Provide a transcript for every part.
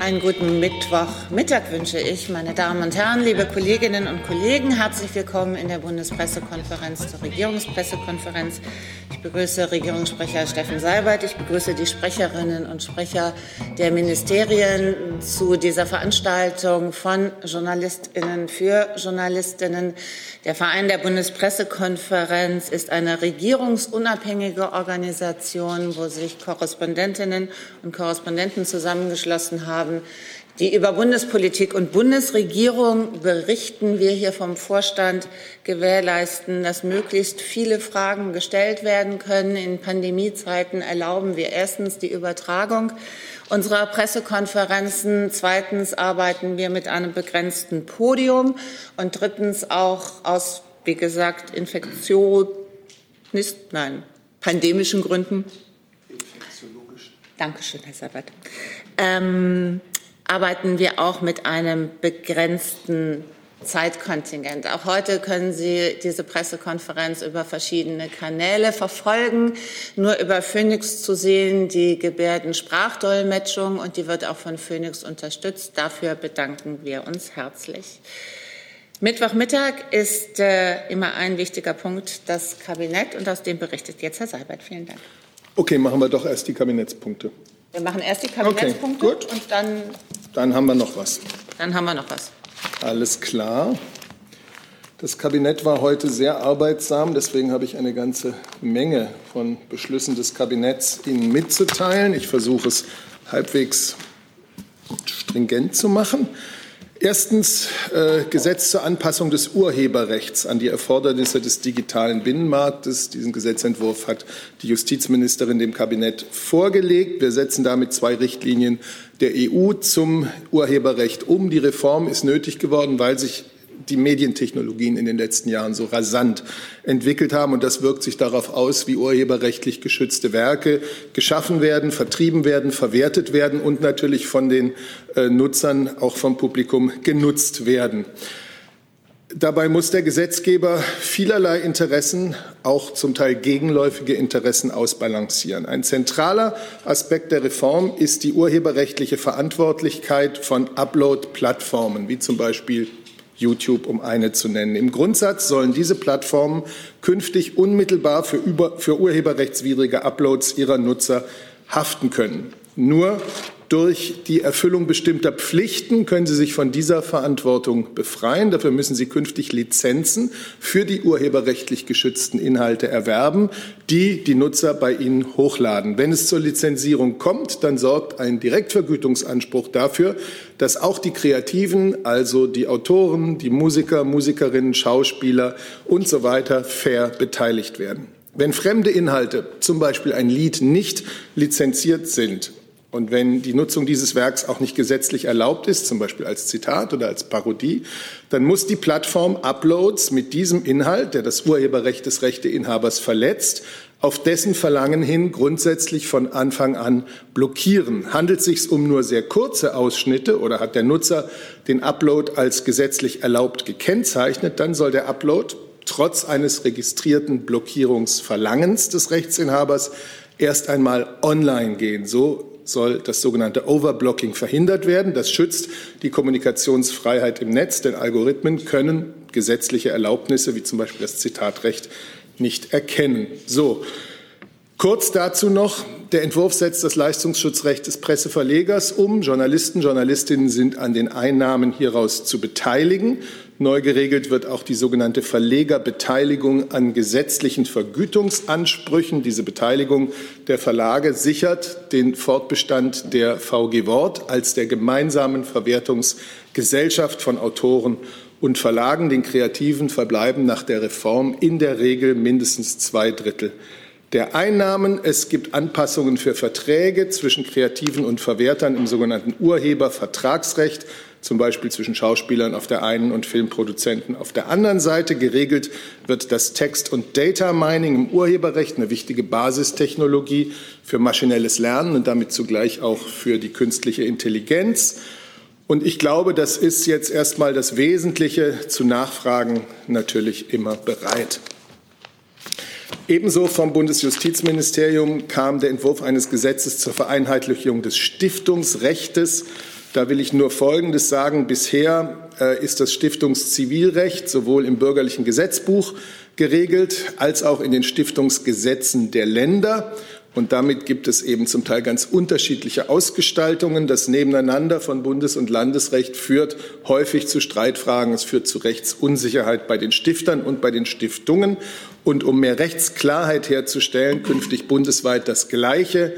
Einen guten Mittwochmittag wünsche ich, meine Damen und Herren, liebe Kolleginnen und Kollegen. Herzlich willkommen in der Bundespressekonferenz zur Regierungspressekonferenz. Ich begrüße Regierungssprecher Steffen Seibert. Ich begrüße die Sprecherinnen und Sprecher der Ministerien zu dieser Veranstaltung von Journalistinnen für Journalistinnen. Der Verein der Bundespressekonferenz ist eine regierungsunabhängige Organisation, wo sich Korrespondentinnen und Korrespondenten zusammengeschlossen haben, die über Bundespolitik und Bundesregierung berichten. Wir hier vom Vorstand gewährleisten, dass möglichst viele Fragen gestellt werden können. In Pandemiezeiten erlauben wir erstens die Übertragung unserer Pressekonferenzen. Zweitens arbeiten wir mit einem begrenzten Podium. Und drittens auch aus, wie gesagt, Infektion, nein, pandemischen Gründen. Dankeschön, Herr Sabat. Ähm, arbeiten wir auch mit einem begrenzten Zeitkontingent. Auch heute können Sie diese Pressekonferenz über verschiedene Kanäle verfolgen. Nur über Phoenix zu sehen, die Gebärdensprachdolmetschung und die wird auch von Phoenix unterstützt. Dafür bedanken wir uns herzlich. Mittwochmittag ist äh, immer ein wichtiger Punkt, das Kabinett und aus dem berichtet jetzt Herr Seibert. Vielen Dank. Okay, machen wir doch erst die Kabinettspunkte. Wir machen erst die Kabinettspunkte okay, gut. und dann. Dann haben wir noch was. Dann haben wir noch was. Alles klar. Das Kabinett war heute sehr arbeitsam, deswegen habe ich eine ganze Menge von Beschlüssen des Kabinetts Ihnen mitzuteilen. Ich versuche es halbwegs stringent zu machen. Erstens äh, Gesetz zur Anpassung des Urheberrechts an die Erfordernisse des digitalen Binnenmarktes. Diesen Gesetzentwurf hat die Justizministerin dem Kabinett vorgelegt. Wir setzen damit zwei Richtlinien der EU zum Urheberrecht um. Die Reform ist nötig geworden, weil sich die Medientechnologien in den letzten Jahren so rasant entwickelt haben. Und das wirkt sich darauf aus, wie urheberrechtlich geschützte Werke geschaffen werden, vertrieben werden, verwertet werden und natürlich von den äh, Nutzern, auch vom Publikum genutzt werden. Dabei muss der Gesetzgeber vielerlei Interessen, auch zum Teil gegenläufige Interessen ausbalancieren. Ein zentraler Aspekt der Reform ist die urheberrechtliche Verantwortlichkeit von Upload-Plattformen, wie zum Beispiel YouTube, um eine zu nennen. Im Grundsatz sollen diese Plattformen künftig unmittelbar für, über, für urheberrechtswidrige Uploads ihrer Nutzer haften können. Nur durch die Erfüllung bestimmter Pflichten können Sie sich von dieser Verantwortung befreien. Dafür müssen Sie künftig Lizenzen für die urheberrechtlich geschützten Inhalte erwerben, die die Nutzer bei Ihnen hochladen. Wenn es zur Lizenzierung kommt, dann sorgt ein Direktvergütungsanspruch dafür, dass auch die Kreativen, also die Autoren, die Musiker, Musikerinnen, Schauspieler und so weiter fair beteiligt werden. Wenn fremde Inhalte, zum Beispiel ein Lied, nicht lizenziert sind, und wenn die Nutzung dieses Werks auch nicht gesetzlich erlaubt ist, zum Beispiel als Zitat oder als Parodie, dann muss die Plattform Uploads mit diesem Inhalt, der das Urheberrecht des Rechteinhabers verletzt, auf dessen Verlangen hin grundsätzlich von Anfang an blockieren. Handelt es sich um nur sehr kurze Ausschnitte oder hat der Nutzer den Upload als gesetzlich erlaubt gekennzeichnet, dann soll der Upload trotz eines registrierten Blockierungsverlangens des Rechtsinhabers erst einmal online gehen. So soll das sogenannte Overblocking verhindert werden. Das schützt die Kommunikationsfreiheit im Netz, denn Algorithmen können gesetzliche Erlaubnisse, wie zum Beispiel das Zitatrecht, nicht erkennen. So. Kurz dazu noch, der Entwurf setzt das Leistungsschutzrecht des Presseverlegers um. Journalisten, Journalistinnen sind an den Einnahmen hieraus zu beteiligen. Neu geregelt wird auch die sogenannte Verlegerbeteiligung an gesetzlichen Vergütungsansprüchen. Diese Beteiligung der Verlage sichert den Fortbestand der VG Wort als der gemeinsamen Verwertungsgesellschaft von Autoren und Verlagen. Den Kreativen verbleiben nach der Reform in der Regel mindestens zwei Drittel der Einnahmen. Es gibt Anpassungen für Verträge zwischen Kreativen und Verwertern im sogenannten Urhebervertragsrecht zum Beispiel zwischen Schauspielern auf der einen und Filmproduzenten auf der anderen Seite. Geregelt wird das Text- und Data Mining im Urheberrecht, eine wichtige Basistechnologie für maschinelles Lernen und damit zugleich auch für die künstliche Intelligenz. Und ich glaube, das ist jetzt erstmal das Wesentliche. Zu Nachfragen natürlich immer bereit. Ebenso vom Bundesjustizministerium kam der Entwurf eines Gesetzes zur Vereinheitlichung des Stiftungsrechts Da will ich nur Folgendes sagen. Bisher äh, ist das Stiftungszivilrecht sowohl im bürgerlichen Gesetzbuch geregelt als auch in den Stiftungsgesetzen der Länder. Und damit gibt es eben zum Teil ganz unterschiedliche Ausgestaltungen. Das Nebeneinander von Bundes- und Landesrecht führt häufig zu Streitfragen. Es führt zu Rechtsunsicherheit bei den Stiftern und bei den Stiftungen. Und um mehr Rechtsklarheit herzustellen, künftig bundesweit das Gleiche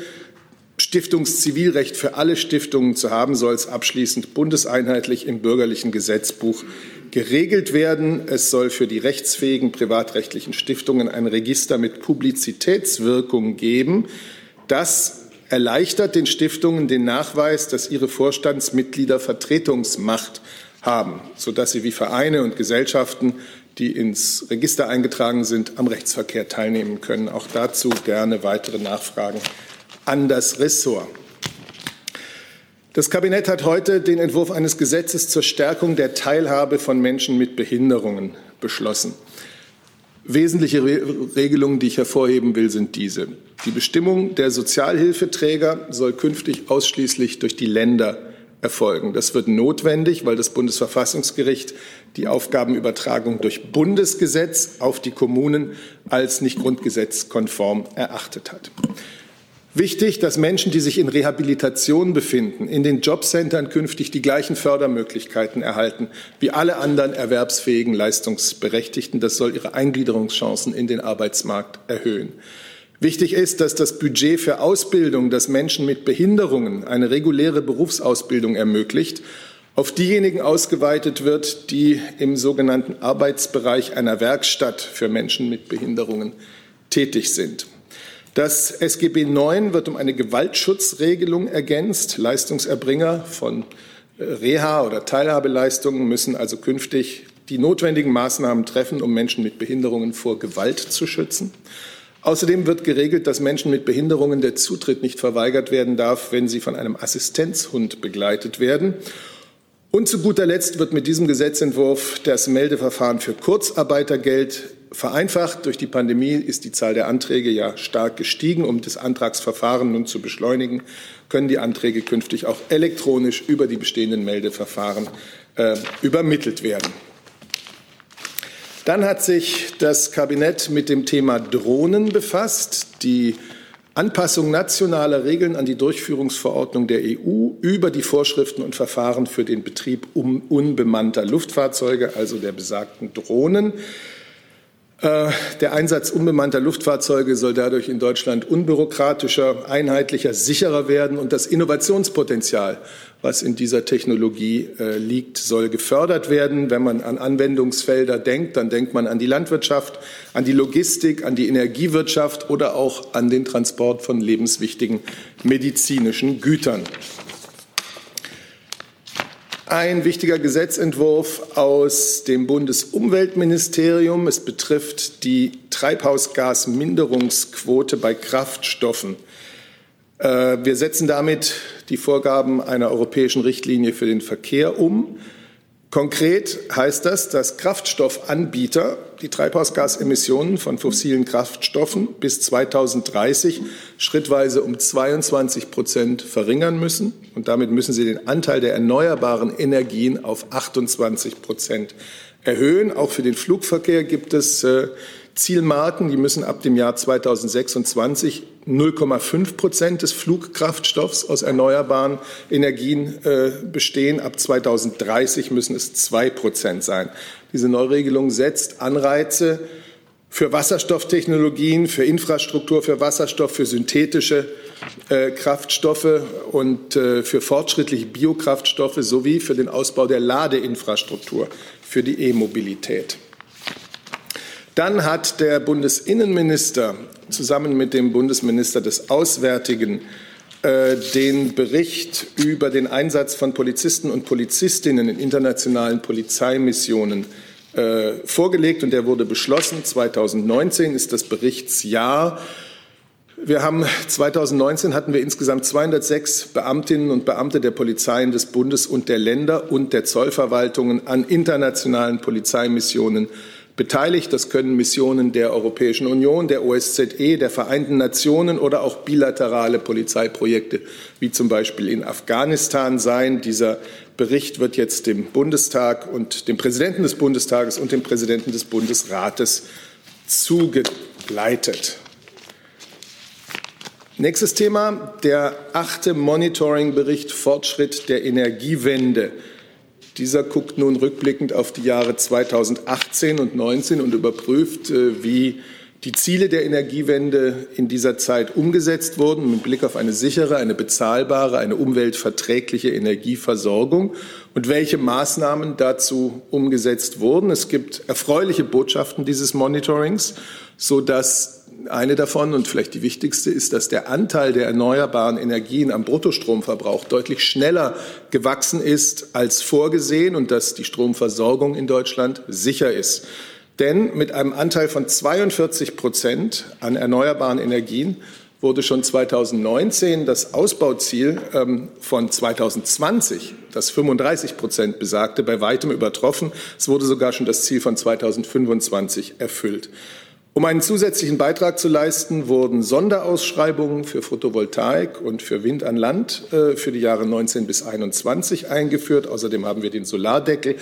Stiftungszivilrecht für alle Stiftungen zu haben, soll es abschließend bundeseinheitlich im bürgerlichen Gesetzbuch geregelt werden. Es soll für die rechtsfähigen privatrechtlichen Stiftungen ein Register mit Publizitätswirkung geben. Das erleichtert den Stiftungen den Nachweis, dass ihre Vorstandsmitglieder Vertretungsmacht haben, sodass sie wie Vereine und Gesellschaften, die ins Register eingetragen sind, am Rechtsverkehr teilnehmen können. Auch dazu gerne weitere Nachfragen an das Ressort. Das Kabinett hat heute den Entwurf eines Gesetzes zur Stärkung der Teilhabe von Menschen mit Behinderungen beschlossen. Wesentliche Regelungen, die ich hervorheben will, sind diese. Die Bestimmung der Sozialhilfeträger soll künftig ausschließlich durch die Länder erfolgen. Das wird notwendig, weil das Bundesverfassungsgericht die Aufgabenübertragung durch Bundesgesetz auf die Kommunen als nicht grundgesetzkonform erachtet hat. Wichtig, dass Menschen, die sich in Rehabilitation befinden, in den Jobcentern künftig die gleichen Fördermöglichkeiten erhalten wie alle anderen erwerbsfähigen Leistungsberechtigten. Das soll ihre Eingliederungschancen in den Arbeitsmarkt erhöhen. Wichtig ist, dass das Budget für Ausbildung, das Menschen mit Behinderungen eine reguläre Berufsausbildung ermöglicht, auf diejenigen ausgeweitet wird, die im sogenannten Arbeitsbereich einer Werkstatt für Menschen mit Behinderungen tätig sind. Das SGB IX wird um eine Gewaltschutzregelung ergänzt. Leistungserbringer von äh, Reha- oder Teilhabeleistungen müssen also künftig die notwendigen Maßnahmen treffen, um Menschen mit Behinderungen vor Gewalt zu schützen. Außerdem wird geregelt, dass Menschen mit Behinderungen der Zutritt nicht verweigert werden darf, wenn sie von einem Assistenzhund begleitet werden. Und zu guter Letzt wird mit diesem Gesetzentwurf das Meldeverfahren für Kurzarbeitergeld vereinfacht. Durch die Pandemie ist die Zahl der Anträge ja stark gestiegen. Um das Antragsverfahren nun zu beschleunigen, können die Anträge künftig auch elektronisch über die bestehenden Meldeverfahren äh, übermittelt werden. Dann hat sich das Kabinett mit dem Thema Drohnen befasst. Die Anpassung nationaler Regeln an die Durchführungsverordnung der EU über die Vorschriften und Verfahren für den Betrieb unbemannter Luftfahrzeuge, also der besagten Drohnen. Äh, der Einsatz unbemannter Luftfahrzeuge soll dadurch in Deutschland unbürokratischer, einheitlicher, sicherer werden und das Innovationspotenzial, was in dieser Technologie äh, liegt, soll gefördert werden. Wenn man an Anwendungsfelder denkt, dann denkt man an die Landwirtschaft, an die Logistik, an die Energiewirtschaft oder auch an den Transport von lebenswichtigen medizinischen Gütern ein wichtiger Gesetzentwurf aus dem Bundesumweltministerium. Es betrifft die Treibhausgasminderungsquote bei Kraftstoffen. Äh, wir setzen damit die Vorgaben einer europäischen Richtlinie für den Verkehr um. Konkret heißt das, dass Kraftstoffanbieter die Treibhausgasemissionen von fossilen Kraftstoffen bis 2030 schrittweise um 22 Prozent verringern müssen. Und damit müssen sie den Anteil der erneuerbaren Energien auf 28 Prozent erhöhen. Auch für den Flugverkehr gibt es äh, Zielmarken, die müssen ab dem Jahr 2026 0,5 Prozent des Flugkraftstoffs aus erneuerbaren Energien äh, bestehen. Ab 2030 müssen es zwei Prozent sein. Diese Neuregelung setzt Anreize für Wasserstofftechnologien, für Infrastruktur für Wasserstoff, für synthetische äh, Kraftstoffe und äh, für fortschrittliche Biokraftstoffe sowie für den Ausbau der Ladeinfrastruktur für die E-Mobilität. Dann hat der Bundesinnenminister zusammen mit dem Bundesminister des Auswärtigen äh, den Bericht über den Einsatz von Polizisten und Polizistinnen in internationalen Polizeimissionen äh, vorgelegt und der wurde beschlossen. 2019 ist das Berichtsjahr. Wir haben 2019 hatten wir insgesamt 206 Beamtinnen und Beamte der Polizeien des Bundes und der Länder und der Zollverwaltungen an internationalen Polizeimissionen beteiligt. Das können Missionen der Europäischen Union, der OSZE, der Vereinten Nationen oder auch bilaterale Polizeiprojekte, wie zum Beispiel in Afghanistan sein. Dieser Bericht wird jetzt dem Bundestag und dem Präsidenten des Bundestages und dem Präsidenten des Bundesrates zugeleitet. Nächstes Thema, der achte Monitoring-Bericht Fortschritt der Energiewende. Dieser guckt nun rückblickend auf die Jahre 2018 und 2019 und überprüft, äh, wie die Ziele der Energiewende in dieser Zeit umgesetzt wurden, mit Blick auf eine sichere, eine bezahlbare, eine umweltverträgliche Energieversorgung und welche Maßnahmen dazu umgesetzt wurden. Es gibt erfreuliche Botschaften dieses Monitorings, so dass eine davon und vielleicht die wichtigste ist, dass der Anteil der erneuerbaren Energien am Bruttostromverbrauch deutlich schneller gewachsen ist als vorgesehen und dass die Stromversorgung in Deutschland sicher ist. Denn mit einem Anteil von 42 Prozent an erneuerbaren Energien wurde schon 2019 das Ausbauziel ähm, von 2020, das 35 Prozent besagte, bei weitem übertroffen. Es wurde sogar schon das Ziel von 2025 erfüllt. Um einen zusätzlichen Beitrag zu leisten, wurden Sonderausschreibungen für Photovoltaik und für Wind an Land äh, für die Jahre 19 bis 21 eingeführt. Außerdem haben wir den Solardeckel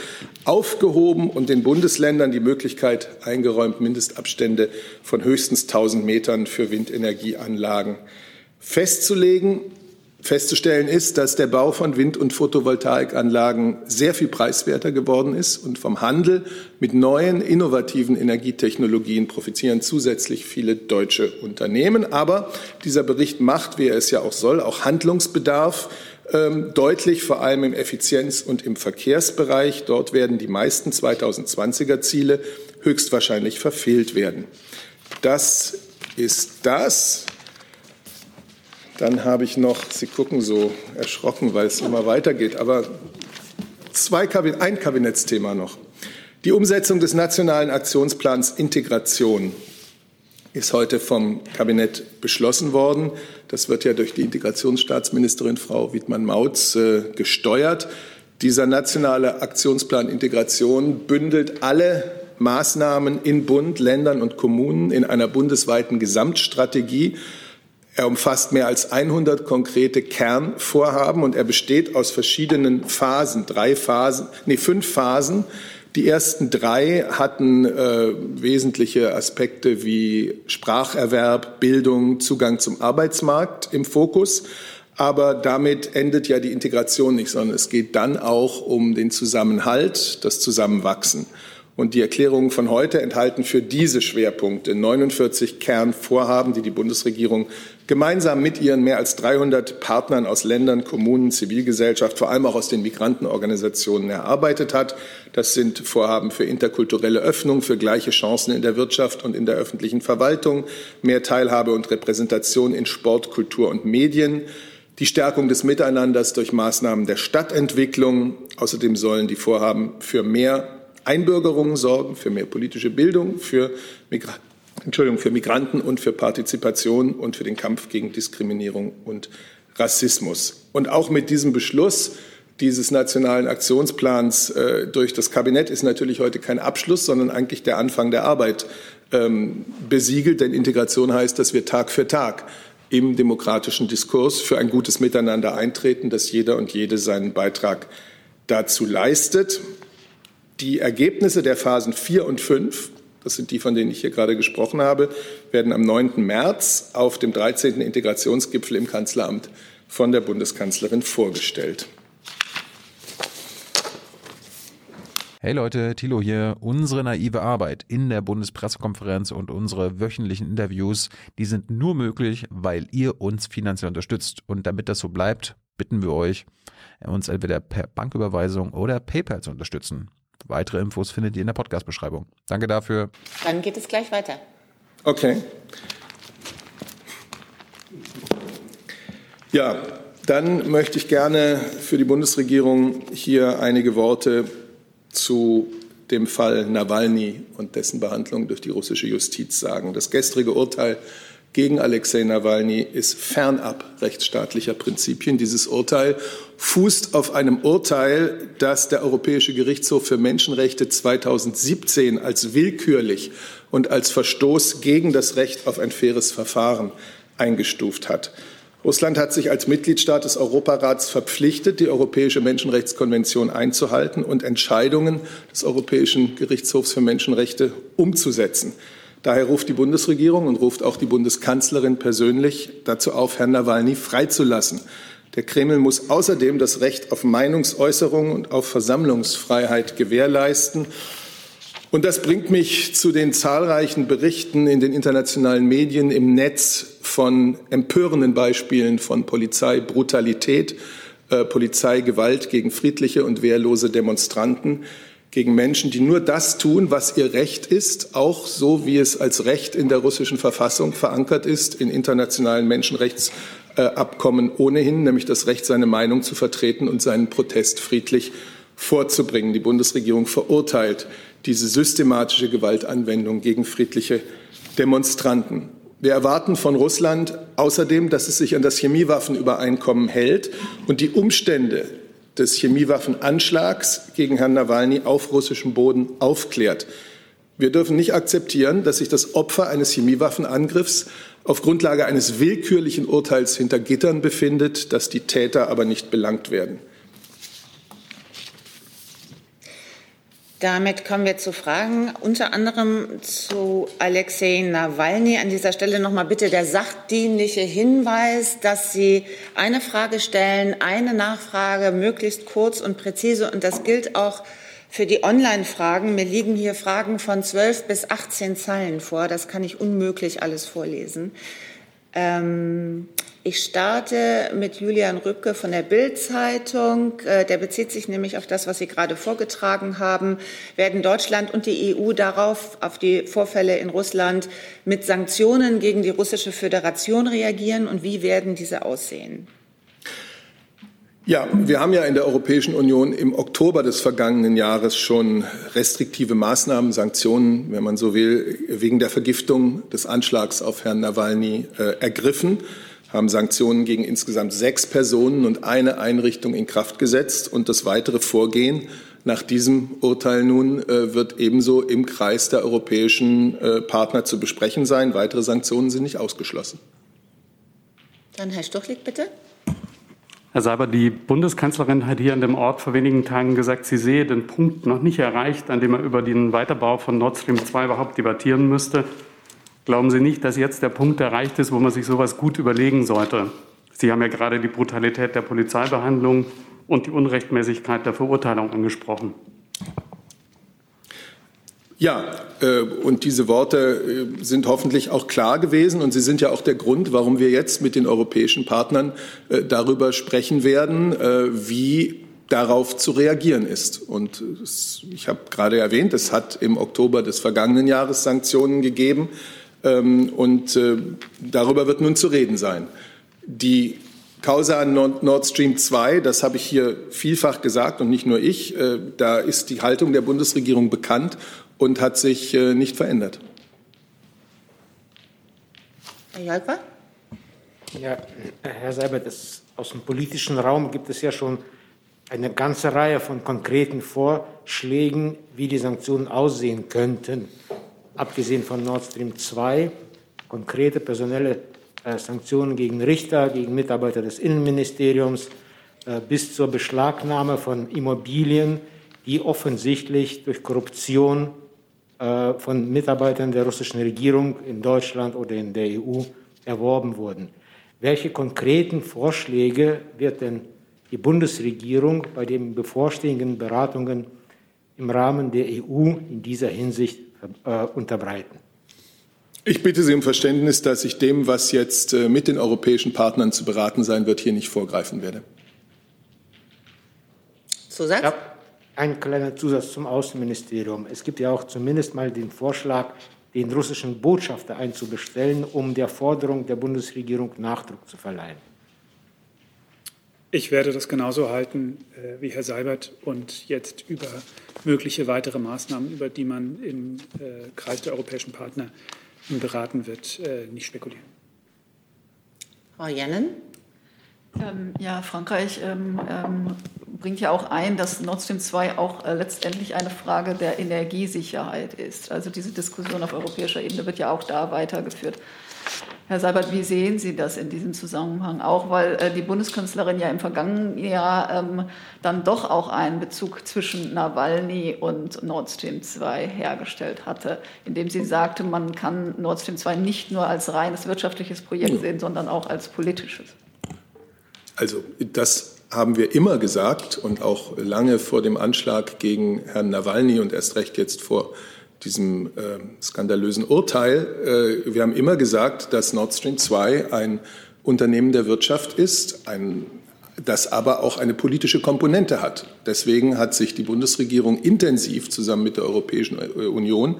aufgehoben und den Bundesländern die Möglichkeit eingeräumt, Mindestabstände von höchstens 1000 Metern für Windenergieanlagen festzulegen. Festzustellen ist, dass der Bau von Wind- und Photovoltaikanlagen sehr viel preiswerter geworden ist und vom Handel mit neuen, innovativen Energietechnologien profitieren zusätzlich viele deutsche Unternehmen. Aber dieser Bericht macht, wie er es ja auch soll, auch Handlungsbedarf ähm, deutlich, vor allem im Effizienz- und im Verkehrsbereich. Dort werden die meisten 2020er Ziele höchstwahrscheinlich verfehlt werden. Das ist das. Dann habe ich noch, Sie gucken so erschrocken, weil es immer weitergeht, aber zwei, ein Kabinettsthema noch. Die Umsetzung des Nationalen Aktionsplans Integration ist heute vom Kabinett beschlossen worden. Das wird ja durch die Integrationsstaatsministerin Frau Wiedmann-Mautz äh, gesteuert. Dieser nationale Aktionsplan Integration bündelt alle Maßnahmen in Bund, Ländern und Kommunen in einer bundesweiten Gesamtstrategie er umfasst mehr als 100 konkrete Kernvorhaben und er besteht aus verschiedenen Phasen, drei Phasen, nee, fünf Phasen. Die ersten drei hatten äh, wesentliche Aspekte wie Spracherwerb, Bildung, Zugang zum Arbeitsmarkt im Fokus. Aber damit endet ja die Integration nicht, sondern es geht dann auch um den Zusammenhalt, das Zusammenwachsen. Und die Erklärungen von heute enthalten für diese Schwerpunkte 49 Kernvorhaben, die die Bundesregierung gemeinsam mit ihren mehr als 300 Partnern aus Ländern, Kommunen, Zivilgesellschaft, vor allem auch aus den Migrantenorganisationen erarbeitet hat. Das sind Vorhaben für interkulturelle Öffnung, für gleiche Chancen in der Wirtschaft und in der öffentlichen Verwaltung, mehr Teilhabe und Repräsentation in Sport, Kultur und Medien, die Stärkung des Miteinanders durch Maßnahmen der Stadtentwicklung. Außerdem sollen die Vorhaben für mehr Einbürgerungen sorgen, für mehr politische Bildung, für, Migra Entschuldigung, für Migranten und für Partizipation und für den Kampf gegen Diskriminierung und Rassismus. Und auch mit diesem Beschluss dieses nationalen Aktionsplans äh, durch das Kabinett ist natürlich heute kein Abschluss, sondern eigentlich der Anfang der Arbeit ähm, besiegelt. Denn Integration heißt, dass wir Tag für Tag im demokratischen Diskurs für ein gutes Miteinander eintreten, dass jeder und jede seinen Beitrag dazu leistet. Die Ergebnisse der Phasen 4 und 5, das sind die, von denen ich hier gerade gesprochen habe, werden am 9. März auf dem 13. Integrationsgipfel im Kanzleramt von der Bundeskanzlerin vorgestellt. Hey Leute, Thilo hier. Unsere naive Arbeit in der Bundespressekonferenz und unsere wöchentlichen Interviews, die sind nur möglich, weil ihr uns finanziell unterstützt. Und damit das so bleibt, bitten wir euch, uns entweder per Banküberweisung oder PayPal zu unterstützen. Weitere Infos findet ihr in der Podcast-Beschreibung. Danke dafür. Dann geht es gleich weiter. Okay. Ja, dann möchte ich gerne für die Bundesregierung hier einige Worte zu dem Fall Nawalny und dessen Behandlung durch die russische Justiz sagen. Das gestrige Urteil gegen Alexei Nawalny ist fernab rechtsstaatlicher Prinzipien. Dieses Urteil fußt auf einem Urteil, das der Europäische Gerichtshof für Menschenrechte 2017 als willkürlich und als Verstoß gegen das Recht auf ein faires Verfahren eingestuft hat. Russland hat sich als Mitgliedstaat des Europarats verpflichtet, die Europäische Menschenrechtskonvention einzuhalten und Entscheidungen des Europäischen Gerichtshofs für Menschenrechte umzusetzen. Daher ruft die Bundesregierung und ruft auch die Bundeskanzlerin persönlich dazu auf, Herrn Nawalny freizulassen. Der Kreml muss außerdem das Recht auf Meinungsäußerung und auf Versammlungsfreiheit gewährleisten. Und das bringt mich zu den zahlreichen Berichten in den internationalen Medien im Netz von empörenden Beispielen von Polizeibrutalität, äh, Polizeigewalt gegen friedliche und wehrlose Demonstranten gegen Menschen, die nur das tun, was ihr Recht ist, auch so wie es als Recht in der russischen Verfassung verankert ist, in internationalen Menschenrechtsabkommen ohnehin, nämlich das Recht, seine Meinung zu vertreten und seinen Protest friedlich vorzubringen. Die Bundesregierung verurteilt diese systematische Gewaltanwendung gegen friedliche Demonstranten. Wir erwarten von Russland außerdem, dass es sich an das Chemiewaffenübereinkommen hält und die Umstände, des Chemiewaffenanschlags gegen Herrn Nawalny auf russischem Boden aufklärt. Wir dürfen nicht akzeptieren, dass sich das Opfer eines Chemiewaffenangriffs auf Grundlage eines willkürlichen Urteils hinter Gittern befindet, dass die Täter aber nicht belangt werden. Damit kommen wir zu Fragen, unter anderem zu Alexei Nawalny. An dieser Stelle nochmal bitte der sachdienliche Hinweis, dass Sie eine Frage stellen, eine Nachfrage, möglichst kurz und präzise. Und das gilt auch für die Online-Fragen. Mir liegen hier Fragen von 12 bis 18 Zeilen vor. Das kann ich unmöglich alles vorlesen. Ähm, ich starte mit Julian Rübke von der Bild-Zeitung. Äh, der bezieht sich nämlich auf das, was Sie gerade vorgetragen haben. Werden Deutschland und die EU darauf, auf die Vorfälle in Russland, mit Sanktionen gegen die russische Föderation reagieren und wie werden diese aussehen? Ja, wir haben ja in der Europäischen Union im Oktober des vergangenen Jahres schon restriktive Maßnahmen, Sanktionen, wenn man so will, wegen der Vergiftung des Anschlags auf Herrn Nawalny äh, ergriffen, haben Sanktionen gegen insgesamt sechs Personen und eine Einrichtung in Kraft gesetzt. Und das weitere Vorgehen nach diesem Urteil nun äh, wird ebenso im Kreis der europäischen äh, Partner zu besprechen sein. Weitere Sanktionen sind nicht ausgeschlossen. Dann Herr Stuchlik, bitte. Herr Seiber, die Bundeskanzlerin hat hier an dem Ort vor wenigen Tagen gesagt, sie sehe den Punkt noch nicht erreicht, an dem er über den Weiterbau von Nord Stream 2 überhaupt debattieren müsste. Glauben Sie nicht, dass jetzt der Punkt erreicht ist, wo man sich sowas gut überlegen sollte? Sie haben ja gerade die Brutalität der Polizeibehandlung und die Unrechtmäßigkeit der Verurteilung angesprochen. Ja, äh, und diese Worte äh, sind hoffentlich auch klar gewesen und sie sind ja auch der Grund, warum wir jetzt mit den europäischen Partnern äh, darüber sprechen werden, wie darauf zu reagieren ist. Und ich habe gerade erwähnt, es hat im Oktober des vergangenen Jahres Sanktionen gegeben ähm, und darüber wird nun zu reden sein. Die Causa Nord Stream 2, das habe ich hier vielfach gesagt und nicht nur ich, da ist die Haltung der Bundesregierung bekannt und hat sich äh, nicht verändert. Herr Jalper? Ja, Herr Seibert, das, aus dem politischen Raum gibt es ja schon eine ganze Reihe von konkreten Vorschlägen, wie die Sanktionen aussehen könnten. Abgesehen von Nord Stream 2, konkrete personelle äh, Sanktionen gegen Richter, gegen Mitarbeiter des Innenministeriums, äh, bis zur Beschlagnahme von Immobilien, die offensichtlich durch Korruption von Mitarbeitern der russischen Regierung in Deutschland oder in der EU erworben wurden. Welche konkreten Vorschläge wird denn die Bundesregierung bei den bevorstehenden Beratungen im Rahmen der EU in dieser Hinsicht äh, unterbreiten? Ich bitte Sie um Verständnis, dass ich dem, was jetzt äh, mit den europäischen Partnern zu beraten sein wird, hier nicht vorgreifen werde. Zusatz? Ja. Ein kleiner Zusatz zum Außenministerium. Es gibt ja auch zumindest mal den Vorschlag, den russischen Botschafter einzubestellen, um der Forderung der Bundesregierung Nachdruck zu verleihen. Ich werde das genauso halten äh, wie Herr Seibert und jetzt über mögliche weitere Maßnahmen, über die man im äh, Kreis der europäischen Partner beraten wird, äh, nicht spekulieren. Frau Jennen. Ähm, ja, Frankreich ähm, ähm, bringt ja auch ein, dass Nord Stream 2 auch äh, letztendlich eine Frage der Energiesicherheit ist. Also diese Diskussion auf europäischer Ebene wird ja auch da weitergeführt. Herr Seibert, wie sehen Sie das in diesem Zusammenhang? Auch weil äh, die Bundeskanzlerin ja im vergangenen Jahr ähm, dann doch auch einen Bezug zwischen Nawalny und Nord Stream 2 hergestellt hatte, indem sie sagte, man kann Nord Stream 2 nicht nur als reines wirtschaftliches Projekt sehen, sondern auch als politisches. Also das haben wir immer gesagt und auch lange vor dem Anschlag gegen Herrn Nawalny und erst recht jetzt vor diesem äh, skandalösen Urteil. Äh, wir haben immer gesagt, dass Nord Stream 2 ein Unternehmen der Wirtschaft ist, ein, das aber auch eine politische Komponente hat. Deswegen hat sich die Bundesregierung intensiv zusammen mit der Europäischen Union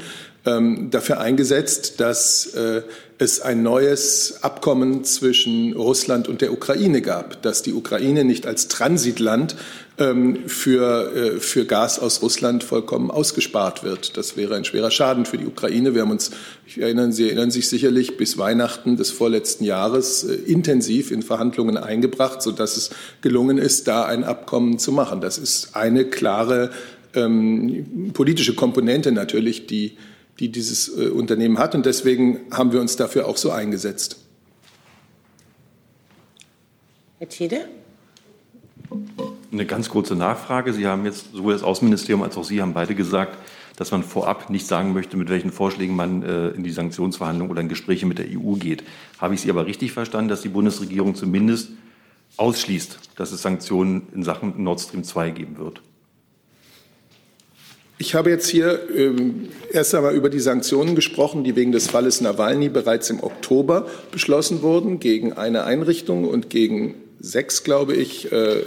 ähm, dafür eingesetzt, dass äh, es ein neues Abkommen zwischen Russland und der Ukraine gab, dass die Ukraine nicht als Transitland ähm, für, äh, für Gas aus Russland vollkommen ausgespart wird. Das wäre ein schwerer Schaden für die Ukraine. Wir haben uns, ich erinnere, Sie erinnern sich sicherlich, bis Weihnachten des vorletzten Jahres äh, intensiv in Verhandlungen eingebracht, sodass es gelungen ist, da ein Abkommen zu machen. Das ist eine klare ähm, politische Komponente natürlich, die die dieses äh, Unternehmen hat. Und deswegen haben wir uns dafür auch so eingesetzt. Herr Tiede? Eine ganz kurze Nachfrage. Sie haben jetzt sowohl das Außenministerium als auch Sie haben beide gesagt, dass man vorab nicht sagen möchte, mit welchen Vorschlägen man äh, in die Sanktionsverhandlungen oder in Gespräche mit der EU geht. Habe ich Sie aber richtig verstanden, dass die Bundesregierung zumindest ausschließt, dass es Sanktionen in Sachen Nord Stream 2 geben wird? Ich habe jetzt hier ähm, erst einmal über die Sanktionen gesprochen, die wegen des Falles Nawalny bereits im Oktober beschlossen wurden, gegen eine Einrichtung und gegen sechs, glaube ich, äh,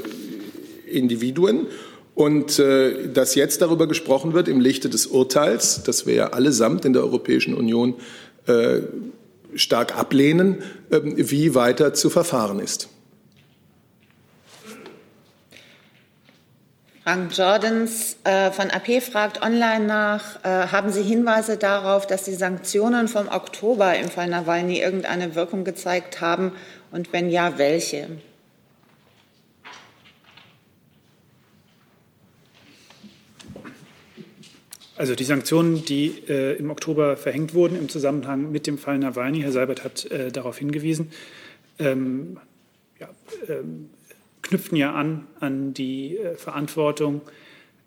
Individuen. Und äh, dass jetzt darüber gesprochen wird im Lichte des Urteils, das wir ja allesamt in der Europäischen Union äh, stark ablehnen, äh, wie weiter zu verfahren ist. Frank Jordans äh, von AP fragt online nach, äh, haben Sie Hinweise darauf, dass die Sanktionen vom Oktober im Fall Nawalny irgendeine Wirkung gezeigt haben? Und wenn ja, welche? Also die Sanktionen, die äh, im Oktober verhängt wurden im Zusammenhang mit dem Fall Nawalny, Herr Seibert hat äh, darauf hingewiesen, ähm, ja, ähm, knüpften ja an an die äh, Verantwortung,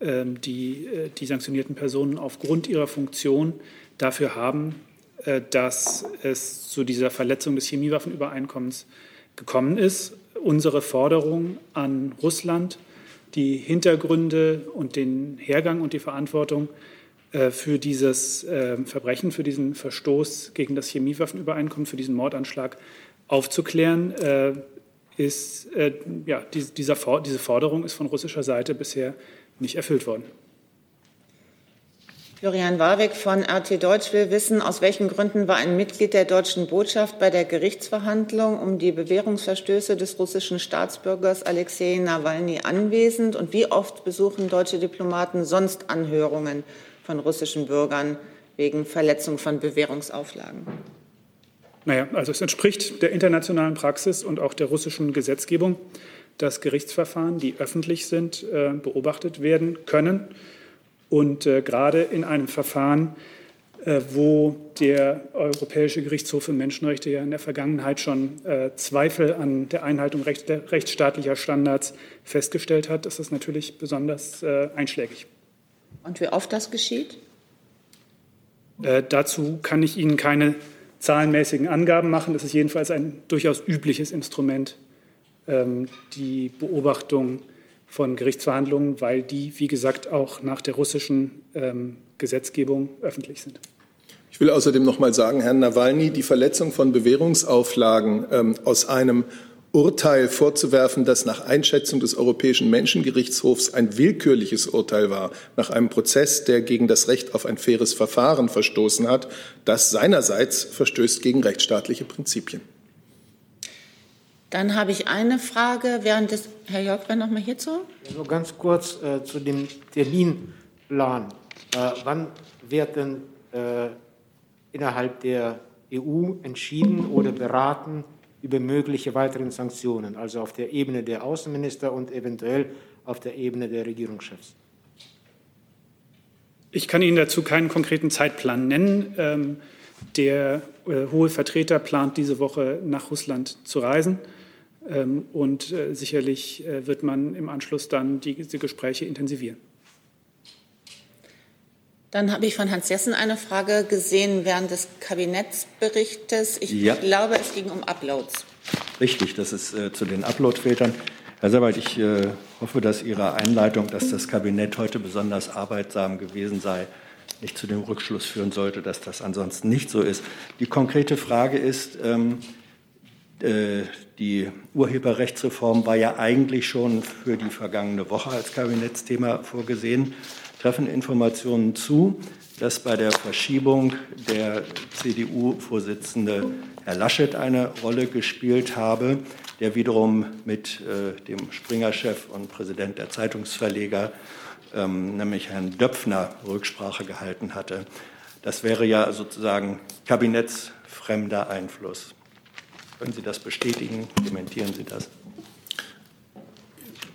ähm, die äh, die sanktionierten Personen aufgrund ihrer Funktion dafür haben, äh, dass es zu dieser Verletzung des Chemiewaffenübereinkommens gekommen ist. Unsere Forderung an Russland, die Hintergründe und den Hergang und die Verantwortung für dieses Verbrechen, für diesen Verstoß gegen das Chemiewaffenübereinkommen, für diesen Mordanschlag aufzuklären, ist, äh, ja, die, dieser, diese Forderung ist von russischer Seite bisher nicht erfüllt worden. Florian Warwick von RT Deutsch will wissen, aus welchen Gründen war ein Mitglied der deutschen Botschaft bei der Gerichtsverhandlung um die Bewährungsverstöße des russischen Staatsbürgers Alexei Nawalny anwesend und wie oft besuchen deutsche Diplomaten sonst Anhörungen von russischen Bürgern wegen Verletzung von Bewährungsauflagen? Naja, also es entspricht der internationalen Praxis und auch der russischen Gesetzgebung, dass Gerichtsverfahren, die öffentlich sind, äh, beobachtet werden können. Und äh, gerade in einem Verfahren, äh, wo der Europäische Gerichtshof für Menschenrechte ja in der Vergangenheit schon Zweifel an der Einhaltung rechtsstaatlicher Standards festgestellt hat, ist das natürlich besonders einschlägig. Und wie oft das geschieht? dazu kann ich Ihnen keine zahlenmäßigen Angaben machen. Das ist jedenfalls ein durchaus übliches Instrument, ähm, die Beobachtung von Gerichtsverhandlungen, weil die, wie gesagt, auch nach der russischen ähm, Gesetzgebung öffentlich sind. Ich will außerdem noch mal sagen, Herrn Nawalny, die Verletzung von Bewährungsauflagen ähm, aus einem Urteil vorzuwerfen, das nach Einschätzung des Europäischen Menschengerichtshofs ein willkürliches Urteil war, nach einem Prozess, der gegen das Recht auf ein faires Verfahren verstoßen hat, das seinerseits verstößt gegen rechtsstaatliche Prinzipien. Dann habe ich eine Frage, während des Herr Jörg, noch mal hierzu. Nur ganz kurz äh, zu dem Terminplan. Äh, wann wird denn äh, innerhalb der EU entschieden oder beraten, über mögliche weitere Sanktionen, also auf der Ebene der Außenminister und eventuell auf der Ebene der Regierungschefs? Ich kann Ihnen dazu keinen konkreten Zeitplan nennen. Ähm, der äh, hohe Vertreter plant diese Woche nach Russland zu reisen. Ähm, und äh, sicherlich äh, wird man im Anschluss dann diese Gespräche intensivieren. Dann habe ich von Hans Jessen eine Frage gesehen während des Kabinettsberichtes. Ich ja. glaube, es ging um Uploads. Richtig, das ist äh, zu den Uploadfiltern. Herr Seibert, ich äh, hoffe, dass Ihre Einleitung, dass das Kabinett heute besonders arbeitsam gewesen sei, nicht zu dem Rückschluss führen sollte, dass das ansonsten nicht so ist. Die konkrete Frage ist, ähm, äh, die Urheberrechtsreform war ja eigentlich schon für die vergangene Woche als Kabinettsthema vorgesehen. Treffen Informationen zu, dass bei der Verschiebung der CDU-Vorsitzende Herr Laschet eine Rolle gespielt habe, der wiederum mit äh, dem Springer-Chef und Präsident der Zeitungsverleger, ähm, nämlich Herrn Döpfner, Rücksprache gehalten hatte. Das wäre ja sozusagen kabinettsfremder Einfluss. Können Sie das bestätigen? Dementieren Sie das?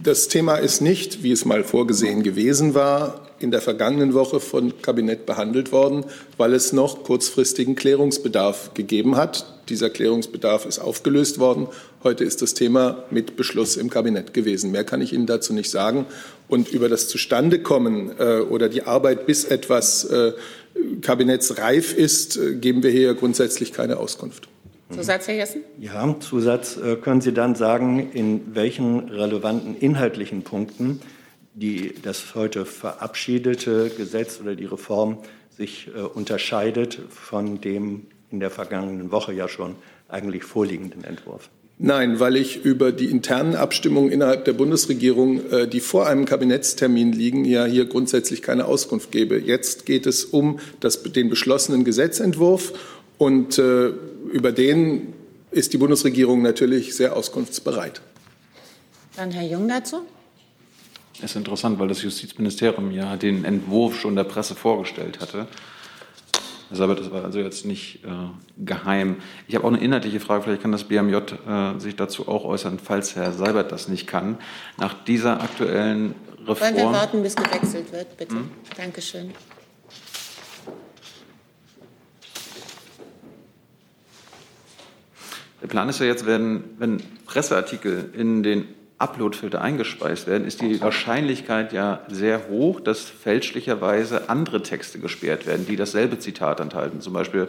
Das Thema ist nicht, wie es mal vorgesehen gewesen war, in der vergangenen Woche von Kabinett behandelt worden, weil es noch kurzfristigen Klärungsbedarf gegeben hat. Dieser Klärungsbedarf ist aufgelöst worden. Heute ist das Thema mit Beschluss im Kabinett gewesen. Mehr kann ich Ihnen dazu nicht sagen. Und über das Zustandekommen äh, oder die Arbeit, bis etwas äh, kabinettsreif ist, äh, geben wir hier grundsätzlich keine Auskunft. Zusatz, Herr Jessen? Ja, Zusatz. Äh, können Sie dann sagen, in welchen relevanten inhaltlichen Punkten die, das heute verabschiedete Gesetz oder die Reform sich äh, unterscheidet von dem in der vergangenen Woche ja schon eigentlich vorliegenden Entwurf? Nein, weil ich über die internen Abstimmungen innerhalb der Bundesregierung, äh, die vor einem Kabinettstermin liegen, ja hier grundsätzlich keine Auskunft gebe. Jetzt geht es um das, den beschlossenen Gesetzentwurf und äh, über den ist die Bundesregierung natürlich sehr auskunftsbereit. Dann Herr Jung dazu. Das ist interessant, weil das Justizministerium ja den Entwurf schon der Presse vorgestellt hatte. Deshalb das war also jetzt nicht äh, geheim. Ich habe auch eine inhaltliche Frage, vielleicht kann das BMJ äh, sich dazu auch äußern, falls Herr Seibert das nicht kann. Nach dieser aktuellen Reform. Wollen wir warten, bis gewechselt wird, bitte? Hm? Dankeschön. Der Plan ist ja jetzt, wenn, wenn Presseartikel in den Uploadfilter eingespeist werden, ist die Wahrscheinlichkeit ja sehr hoch, dass fälschlicherweise andere Texte gesperrt werden, die dasselbe Zitat enthalten. Zum Beispiel,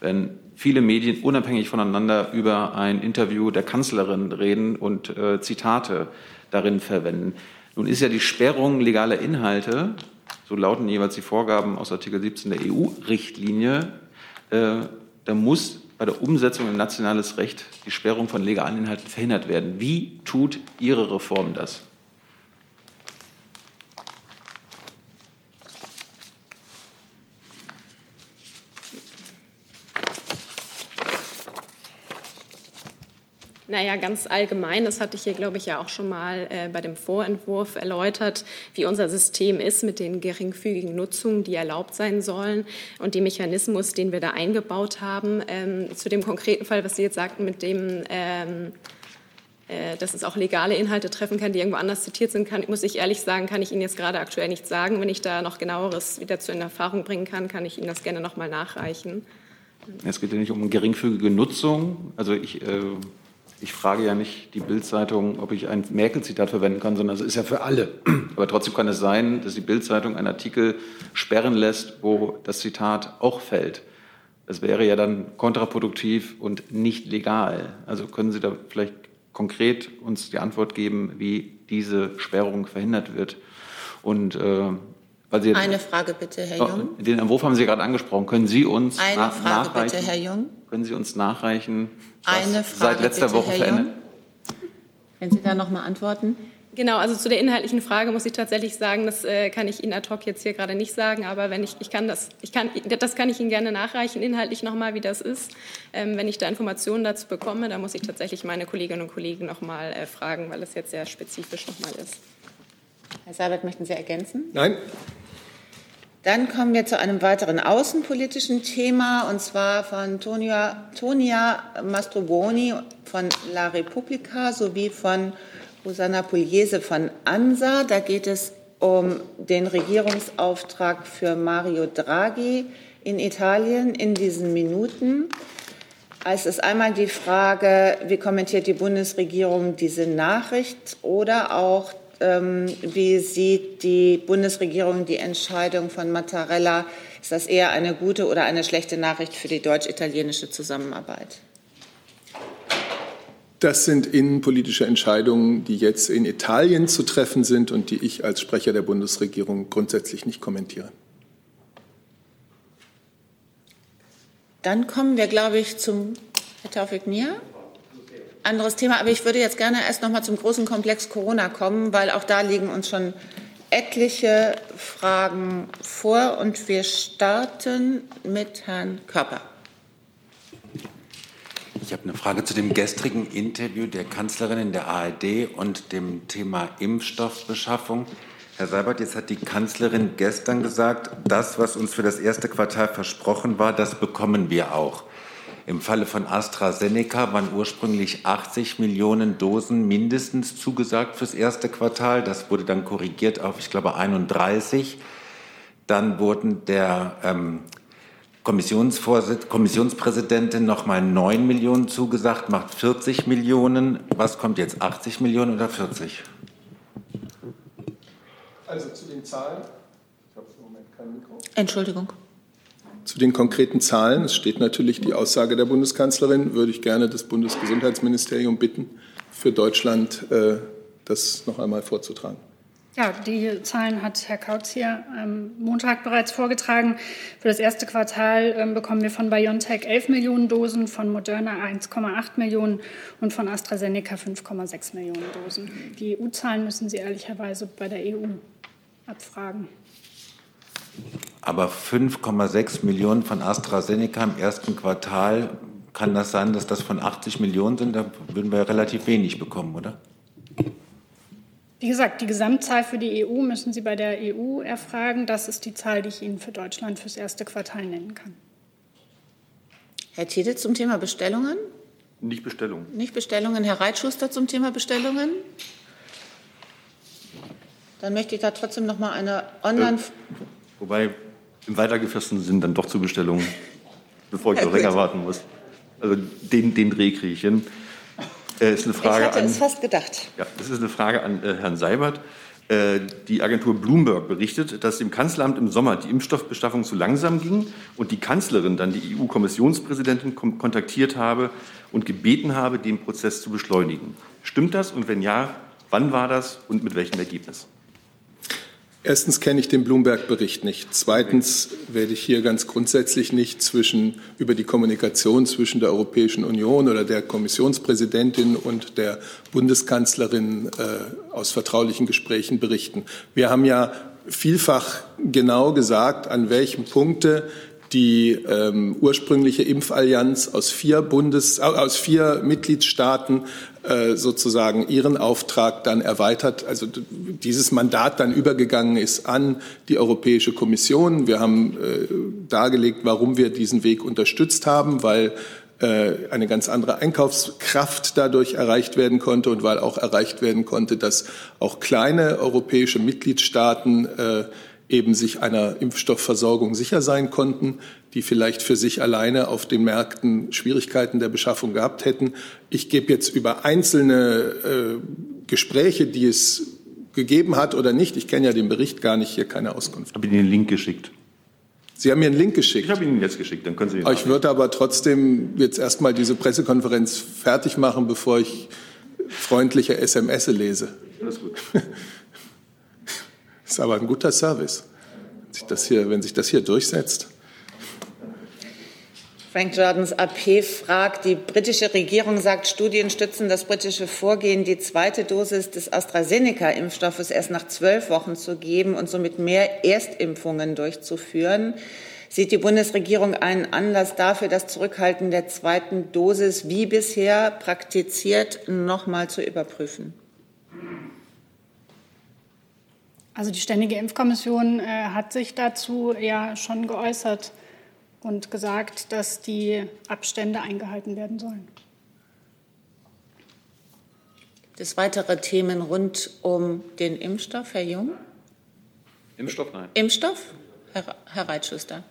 wenn viele Medien unabhängig voneinander über ein Interview der Kanzlerin reden und äh, Zitate darin verwenden. Nun ist ja die Sperrung legaler Inhalte, so lauten jeweils die Vorgaben aus Artikel 17 der EU-Richtlinie, äh, da muss bei der Umsetzung in nationales Recht die Sperrung von legalen Inhalten verhindert werden. Wie tut Ihre Reform das? Naja, ganz allgemein, das hatte ich hier, glaube ich, ja auch schon mal äh, bei dem Vorentwurf erläutert, wie unser System ist mit den geringfügigen Nutzungen, die erlaubt sein sollen und dem Mechanismus, den wir da eingebaut haben. Ähm, zu dem konkreten Fall, was Sie jetzt sagten, mit dem ähm, äh, dass es auch legale Inhalte treffen kann, die irgendwo anders zitiert sind, kann, muss ich ehrlich sagen, kann ich Ihnen jetzt gerade aktuell nicht sagen. Wenn ich da noch genaueres wieder zu in Erfahrung bringen kann, kann ich Ihnen das gerne noch mal nachreichen. Es geht ja nicht um geringfügige Nutzung. Also ich äh, ich frage ja nicht die Bildzeitung, ob ich ein Merkel-Zitat verwenden kann, sondern es ist ja für alle. Aber trotzdem kann es sein, dass die Bildzeitung einen Artikel sperren lässt, wo das Zitat auch fällt. Das wäre ja dann kontraproduktiv und nicht legal. Also können Sie da vielleicht konkret uns die Antwort geben, wie diese Sperrung verhindert wird? Und äh, weil Sie eine Frage bitte, Herr Jung. Den Entwurf haben Sie gerade angesprochen. Können Sie uns eine Frage bitte, Herr Jung. Können Sie uns nachreichen, eine Frage seit letzter bitte, Woche verändert? Wenn Sie da noch mal antworten. Genau, also zu der inhaltlichen Frage muss ich tatsächlich sagen, das äh, kann ich Ihnen ad hoc jetzt hier gerade nicht sagen, aber wenn ich, ich kann das, ich kann, das kann ich Ihnen gerne nachreichen, inhaltlich nochmal, wie das ist. Ähm, wenn ich da Informationen dazu bekomme, dann muss ich tatsächlich meine Kolleginnen und Kollegen nochmal äh, fragen, weil es jetzt sehr spezifisch nochmal ist. Herr Seibert, möchten Sie ergänzen? Nein. Dann kommen wir zu einem weiteren außenpolitischen Thema, und zwar von Tonia, Tonia Mastroboni von La Repubblica sowie von Rosanna Pugliese von ANSA. Da geht es um den Regierungsauftrag für Mario Draghi in Italien in diesen Minuten. Es ist einmal die Frage, wie kommentiert die Bundesregierung diese Nachricht oder auch, wie sieht die Bundesregierung die Entscheidung von Mattarella? Ist das eher eine gute oder eine schlechte Nachricht für die deutsch-italienische Zusammenarbeit? Das sind innenpolitische Entscheidungen, die jetzt in Italien zu treffen sind und die ich als Sprecher der Bundesregierung grundsätzlich nicht kommentiere. Dann kommen wir, glaube ich, zum Herr Taufik Nia. Anderes Thema, aber ich würde jetzt gerne erst noch mal zum großen Komplex Corona kommen, weil auch da liegen uns schon etliche Fragen vor und wir starten mit Herrn Körper. Ich habe eine Frage zu dem gestrigen Interview der Kanzlerin in der ARD und dem Thema Impfstoffbeschaffung. Herr Seibert, jetzt hat die Kanzlerin gestern gesagt, das, was uns für das erste Quartal versprochen war, das bekommen wir auch. Im Falle von AstraZeneca waren ursprünglich 80 Millionen Dosen mindestens zugesagt fürs erste Quartal. Das wurde dann korrigiert auf, ich glaube, 31. Dann wurden der ähm, Kommissionspräsidentin noch mal 9 Millionen zugesagt, macht 40 Millionen. Was kommt jetzt, 80 Millionen oder 40? Also zu den Zahlen. Ich habe im Moment kein Mikro. Entschuldigung. Zu den konkreten Zahlen, es steht natürlich die Aussage der Bundeskanzlerin, würde ich gerne das Bundesgesundheitsministerium bitten, für Deutschland äh, das noch einmal vorzutragen. Ja, die Zahlen hat Herr Kautz hier am Montag bereits vorgetragen. Für das erste Quartal ähm, bekommen wir von BioNTech 11 Millionen Dosen, von Moderna 1,8 Millionen und von AstraZeneca 5,6 Millionen Dosen. Die EU-Zahlen müssen Sie ehrlicherweise bei der EU abfragen. Aber 5,6 Millionen von AstraZeneca im ersten Quartal, kann das sein, dass das von 80 Millionen sind? Da würden wir relativ wenig bekommen, oder? Wie gesagt, die Gesamtzahl für die EU müssen Sie bei der EU erfragen. Das ist die Zahl, die ich Ihnen für Deutschland fürs erste Quartal nennen kann. Herr Tiede zum Thema Bestellungen? Nicht Bestellungen. Nicht Bestellungen. Herr Reitschuster zum Thema Bestellungen? Dann möchte ich da trotzdem noch mal eine Online. Äh, wobei im weitergefassten Sinn dann doch zu Bestellungen, bevor ich noch länger warten muss. Also den, den Dreh kriege ich hin. Äh, ist eine Frage ich hatte an, es fast gedacht. Ja, das ist eine Frage an äh, Herrn Seibert. Äh, die Agentur Bloomberg berichtet, dass dem Kanzleramt im Sommer die Impfstoffbeschaffung zu langsam ging und die Kanzlerin dann die EU-Kommissionspräsidentin kontaktiert habe und gebeten habe, den Prozess zu beschleunigen. Stimmt das? Und wenn ja, wann war das und mit welchem Ergebnis? Erstens kenne ich den Bloomberg-Bericht nicht. Zweitens werde ich hier ganz grundsätzlich nicht zwischen, über die Kommunikation zwischen der Europäischen Union oder der Kommissionspräsidentin und der Bundeskanzlerin äh, aus vertraulichen Gesprächen berichten. Wir haben ja vielfach genau gesagt, an welchen Punkte die ähm, ursprüngliche Impfallianz aus vier Bundes, aus vier Mitgliedstaaten äh, sozusagen ihren Auftrag dann erweitert, also dieses Mandat dann übergegangen ist an die Europäische Kommission. Wir haben äh, dargelegt, warum wir diesen Weg unterstützt haben, weil äh, eine ganz andere Einkaufskraft dadurch erreicht werden konnte und weil auch erreicht werden konnte, dass auch kleine europäische Mitgliedstaaten äh, eben sich einer Impfstoffversorgung sicher sein konnten, die vielleicht für sich alleine auf den Märkten Schwierigkeiten der Beschaffung gehabt hätten. Ich gebe jetzt über einzelne äh, Gespräche, die es gegeben hat oder nicht, ich kenne ja den Bericht gar nicht, hier keine Auskunft. Ich habe Ihnen den Link geschickt. Sie haben mir einen Link geschickt. Ich habe Ihnen jetzt geschickt, dann können Sie ihn Ich würde aber trotzdem jetzt erstmal diese Pressekonferenz fertig machen, bevor ich freundliche SMS lese. Alles gut. Ist aber ein guter Service, wenn sich das hier, wenn sich das hier durchsetzt. Frank Jordans AP fragt, die britische Regierung sagt, Studien stützen das britische Vorgehen, die zweite Dosis des AstraZeneca-Impfstoffes erst nach zwölf Wochen zu geben und somit mehr Erstimpfungen durchzuführen. Sieht die Bundesregierung einen Anlass dafür, das Zurückhalten der zweiten Dosis wie bisher praktiziert noch mal zu überprüfen? Also die Ständige Impfkommission äh, hat sich dazu ja schon geäußert und gesagt, dass die Abstände eingehalten werden sollen. Gibt es weitere Themen rund um den Impfstoff, Herr Jung? Impfstoff, nein. Impfstoff, Herr, Herr Reitschuster.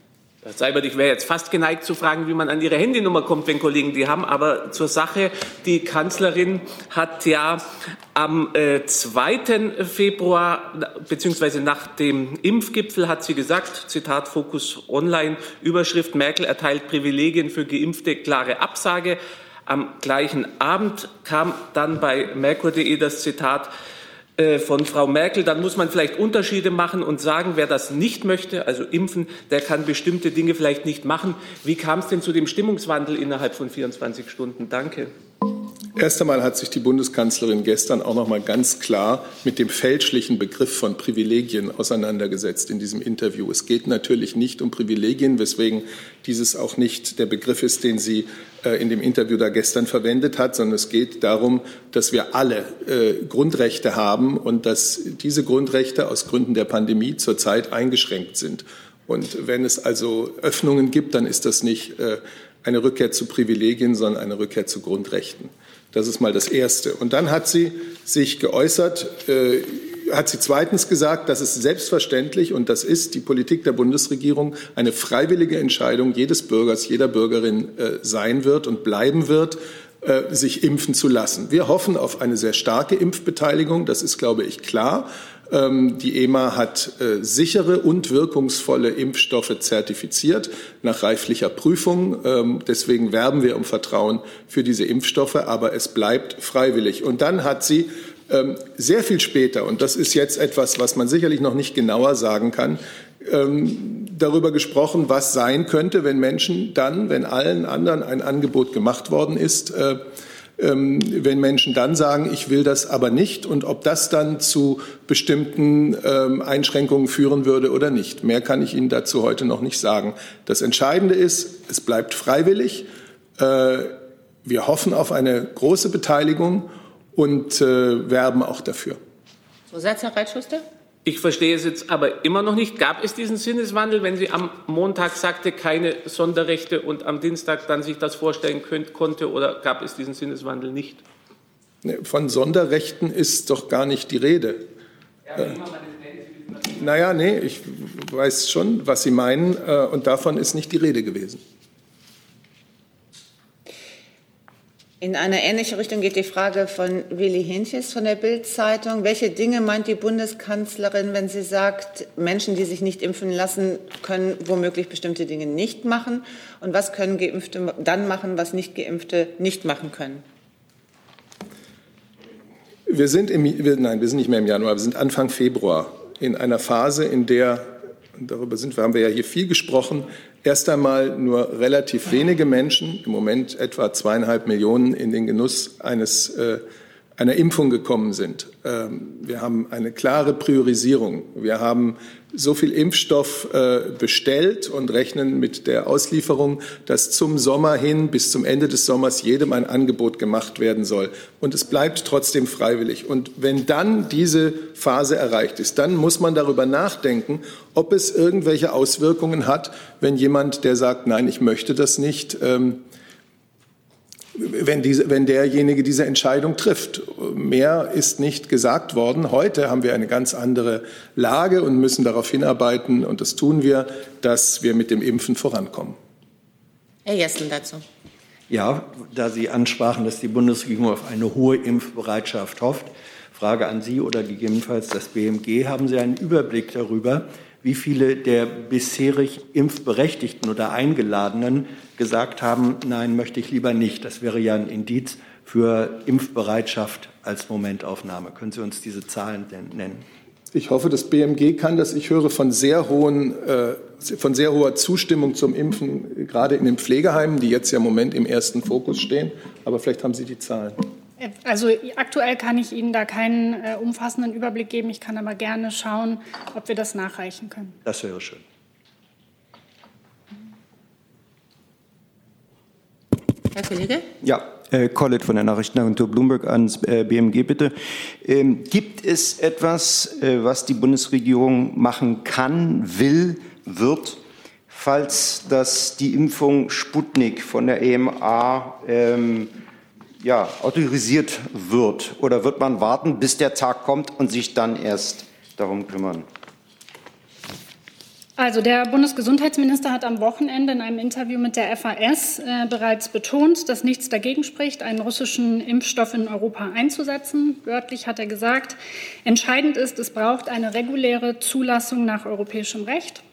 Herr Seibert, ich wäre jetzt fast geneigt zu fragen, wie man an Ihre Handynummer kommt, wenn Kollegen die haben. Aber zur Sache, die Kanzlerin hat ja am äh, 2. Februar, beziehungsweise nach dem Impfgipfel, hat sie gesagt, Zitat Fokus Online, Überschrift Merkel erteilt Privilegien für Geimpfte, klare Absage. Am gleichen Abend kam dann bei merkur.de das Zitat, von Frau Merkel, dann muss man vielleicht Unterschiede machen und sagen, wer das nicht möchte, also impfen, der kann bestimmte Dinge vielleicht nicht machen. Wie kam es denn zu dem Stimmungswandel innerhalb von 24 Stunden? Danke. Erst einmal hat sich die Bundeskanzlerin gestern auch noch mal ganz klar mit dem fälschlichen Begriff von Privilegien auseinandergesetzt in diesem Interview. Es geht natürlich nicht um Privilegien, weswegen dieses auch nicht der Begriff ist, den sie äh, in dem Interview da gestern verwendet hat, sondern es geht darum, dass wir alle äh, Grundrechte haben und dass diese Grundrechte aus Gründen der Pandemie zurzeit eingeschränkt sind. Und wenn es also Öffnungen gibt, dann ist das nicht äh, eine Rückkehr zu Privilegien, sondern eine Rückkehr zu Grundrechten. Das ist mal das Erste. Und dann hat sie sich geäußert, äh, hat sie zweitens gesagt, dass es selbstverständlich, und das ist die Politik der Bundesregierung, eine freiwillige Entscheidung jedes Bürgers, jeder Bürgerin äh, sein wird und bleiben wird, äh, sich impfen zu lassen. Wir hoffen auf eine sehr starke Impfbeteiligung, das ist, glaube ich, klar. Ähm, die EMA hat äh, sichere und wirkungsvolle Impfstoffe zertifiziert nach reiflicher Prüfung. Ähm, deswegen werben wir um Vertrauen für diese Impfstoffe, aber es bleibt freiwillig. Und dann hat sie ähm, sehr viel später, und das ist jetzt etwas, was man sicherlich noch nicht genauer sagen kann, darüber gesprochen, was sein könnte, wenn Menschen dann, wenn allen anderen ein Angebot gemacht worden ist, äh, ähm, wenn Menschen dann sagen, ich will das aber nicht und ob das dann zu bestimmten ähm, Einschränkungen führen würde oder nicht. Mehr kann ich Ihnen dazu heute noch nicht sagen. Das Entscheidende ist, es bleibt freiwillig. Äh, wir hoffen auf eine große Beteiligung und äh, werben auch dafür. Zusatz, Herr Reitschuster? Ich verstehe es jetzt aber immer noch nicht. Gab es diesen Sinneswandel, wenn sie am Montag sagte, keine Sonderrechte und am Dienstag dann sich das vorstellen könnt, konnte oder gab es diesen Sinneswandel nicht? Von Sonderrechten ist doch gar nicht die Rede. Ja, äh, naja, nee, ich weiß schon, was Sie meinen, äh, und davon ist nicht die Rede gewesen. In eine ähnliche Richtung geht die Frage von Willi Hinches von der Bild-Zeitung. Welche Dinge meint die Bundeskanzlerin, wenn sie sagt, Menschen, die sich nicht impfen lassen, können womöglich bestimmte Dinge nicht machen? Und was können Geimpfte dann machen, was Nicht-Geimpfte nicht machen können? Wir sind im, nein, wir sind nicht mehr im Januar, wir sind Anfang Februar in einer Phase, in der, darüber sind, haben wir ja hier viel gesprochen, erst einmal nur relativ wenige Menschen, im Moment etwa zweieinhalb Millionen, in den Genuss eines, äh, einer Impfung gekommen sind. Ähm, wir haben eine klare Priorisierung. Wir haben so viel Impfstoff äh, bestellt und rechnen mit der Auslieferung, dass zum Sommer hin bis zum Ende des Sommers jedem ein Angebot gemacht werden soll. Und es bleibt trotzdem freiwillig. Und wenn dann diese Phase erreicht ist, dann muss man darüber nachdenken, ob es irgendwelche Auswirkungen hat, wenn jemand, der sagt, nein, ich möchte das nicht, ähm, wenn, diese, wenn derjenige diese Entscheidung trifft. Mehr ist nicht gesagt worden. Heute haben wir eine ganz andere Lage und müssen darauf hinarbeiten, und das tun wir, dass wir mit dem Impfen vorankommen. Herr Jessen dazu. Ja, da Sie ansprachen, dass die Bundesregierung auf eine hohe Impfbereitschaft hofft, Frage an Sie oder gegebenenfalls das BMG. Haben Sie einen Überblick darüber, wie viele der bisherig Impfberechtigten oder Eingeladenen gesagt haben, nein, möchte ich lieber nicht. Das wäre ja ein Indiz für Impfbereitschaft als Momentaufnahme. Können Sie uns diese Zahlen nennen? Ich hoffe, das BMG kann das. Ich höre von sehr, hohen, äh, von sehr hoher Zustimmung zum Impfen, gerade in den Pflegeheimen, die jetzt ja im Moment im ersten Fokus stehen. Aber vielleicht haben Sie die Zahlen. Also aktuell kann ich Ihnen da keinen äh, umfassenden Überblick geben. Ich kann aber gerne schauen, ob wir das nachreichen können. Das wäre schön. Herr Kollege? Ja, äh, Collett von der Nachrichtenagentur Bloomberg ans äh, BMG bitte. Ähm, gibt es etwas, äh, was die Bundesregierung machen kann, will, wird, falls das die Impfung Sputnik von der EMA ähm, ja, autorisiert wird? Oder wird man warten, bis der Tag kommt und sich dann erst darum kümmern? Also der Bundesgesundheitsminister hat am Wochenende in einem Interview mit der FAS äh, bereits betont, dass nichts dagegen spricht, einen russischen Impfstoff in Europa einzusetzen. Wörtlich hat er gesagt, entscheidend ist, es braucht eine reguläre Zulassung nach europäischem Recht.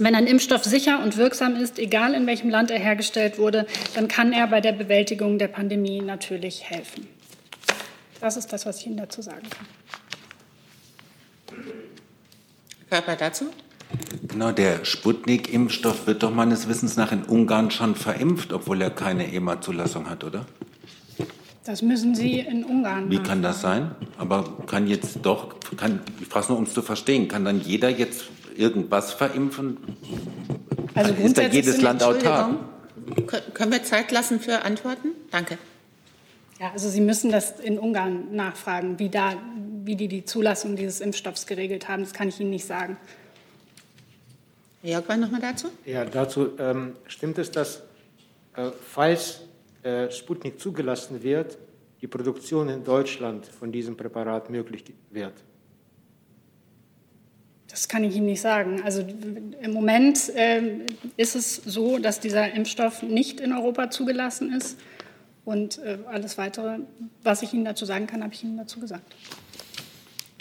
Wenn ein Impfstoff sicher und wirksam ist, egal in welchem Land er hergestellt wurde, dann kann er bei der Bewältigung der Pandemie natürlich helfen. Das ist das, was ich Ihnen dazu sagen kann. Körper dazu? Genau, der Sputnik-Impfstoff wird doch meines Wissens nach in Ungarn schon verimpft, obwohl er keine EMA-Zulassung hat, oder? Das müssen Sie in Ungarn. Wie kann das sein? Aber kann jetzt doch, kann, ich frage nur, um es zu verstehen, kann dann jeder jetzt irgendwas verimpfen? Also ist da jedes Land autark? Können wir Zeit lassen für Antworten? Danke. Ja, also Sie müssen das in Ungarn nachfragen, wie, da, wie die die Zulassung dieses Impfstoffs geregelt haben. Das kann ich Ihnen nicht sagen. Jörg, noch mal dazu? Ja, dazu ähm, stimmt es, dass äh, falls Sputnik zugelassen wird, die Produktion in Deutschland von diesem Präparat möglich wird. Das kann ich Ihnen nicht sagen. Also im Moment äh, ist es so, dass dieser Impfstoff nicht in Europa zugelassen ist. Und äh, alles Weitere, was ich Ihnen dazu sagen kann, habe ich Ihnen dazu gesagt.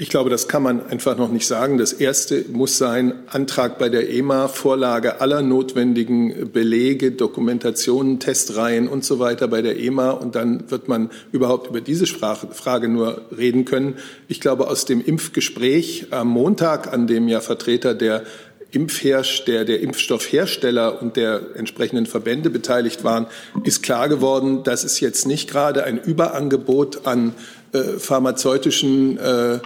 Ich glaube, das kann man einfach noch nicht sagen. Das erste muss sein, Antrag bei der EMA, Vorlage aller notwendigen Belege, Dokumentationen, Testreihen und so weiter bei der EMA. Und dann wird man überhaupt über diese Frage nur reden können. Ich glaube, aus dem Impfgespräch am Montag, an dem ja Vertreter der Impfherst, der, der Impfstoffhersteller und der entsprechenden Verbände beteiligt waren, ist klar geworden, dass es jetzt nicht gerade ein Überangebot an äh, pharmazeutischen äh,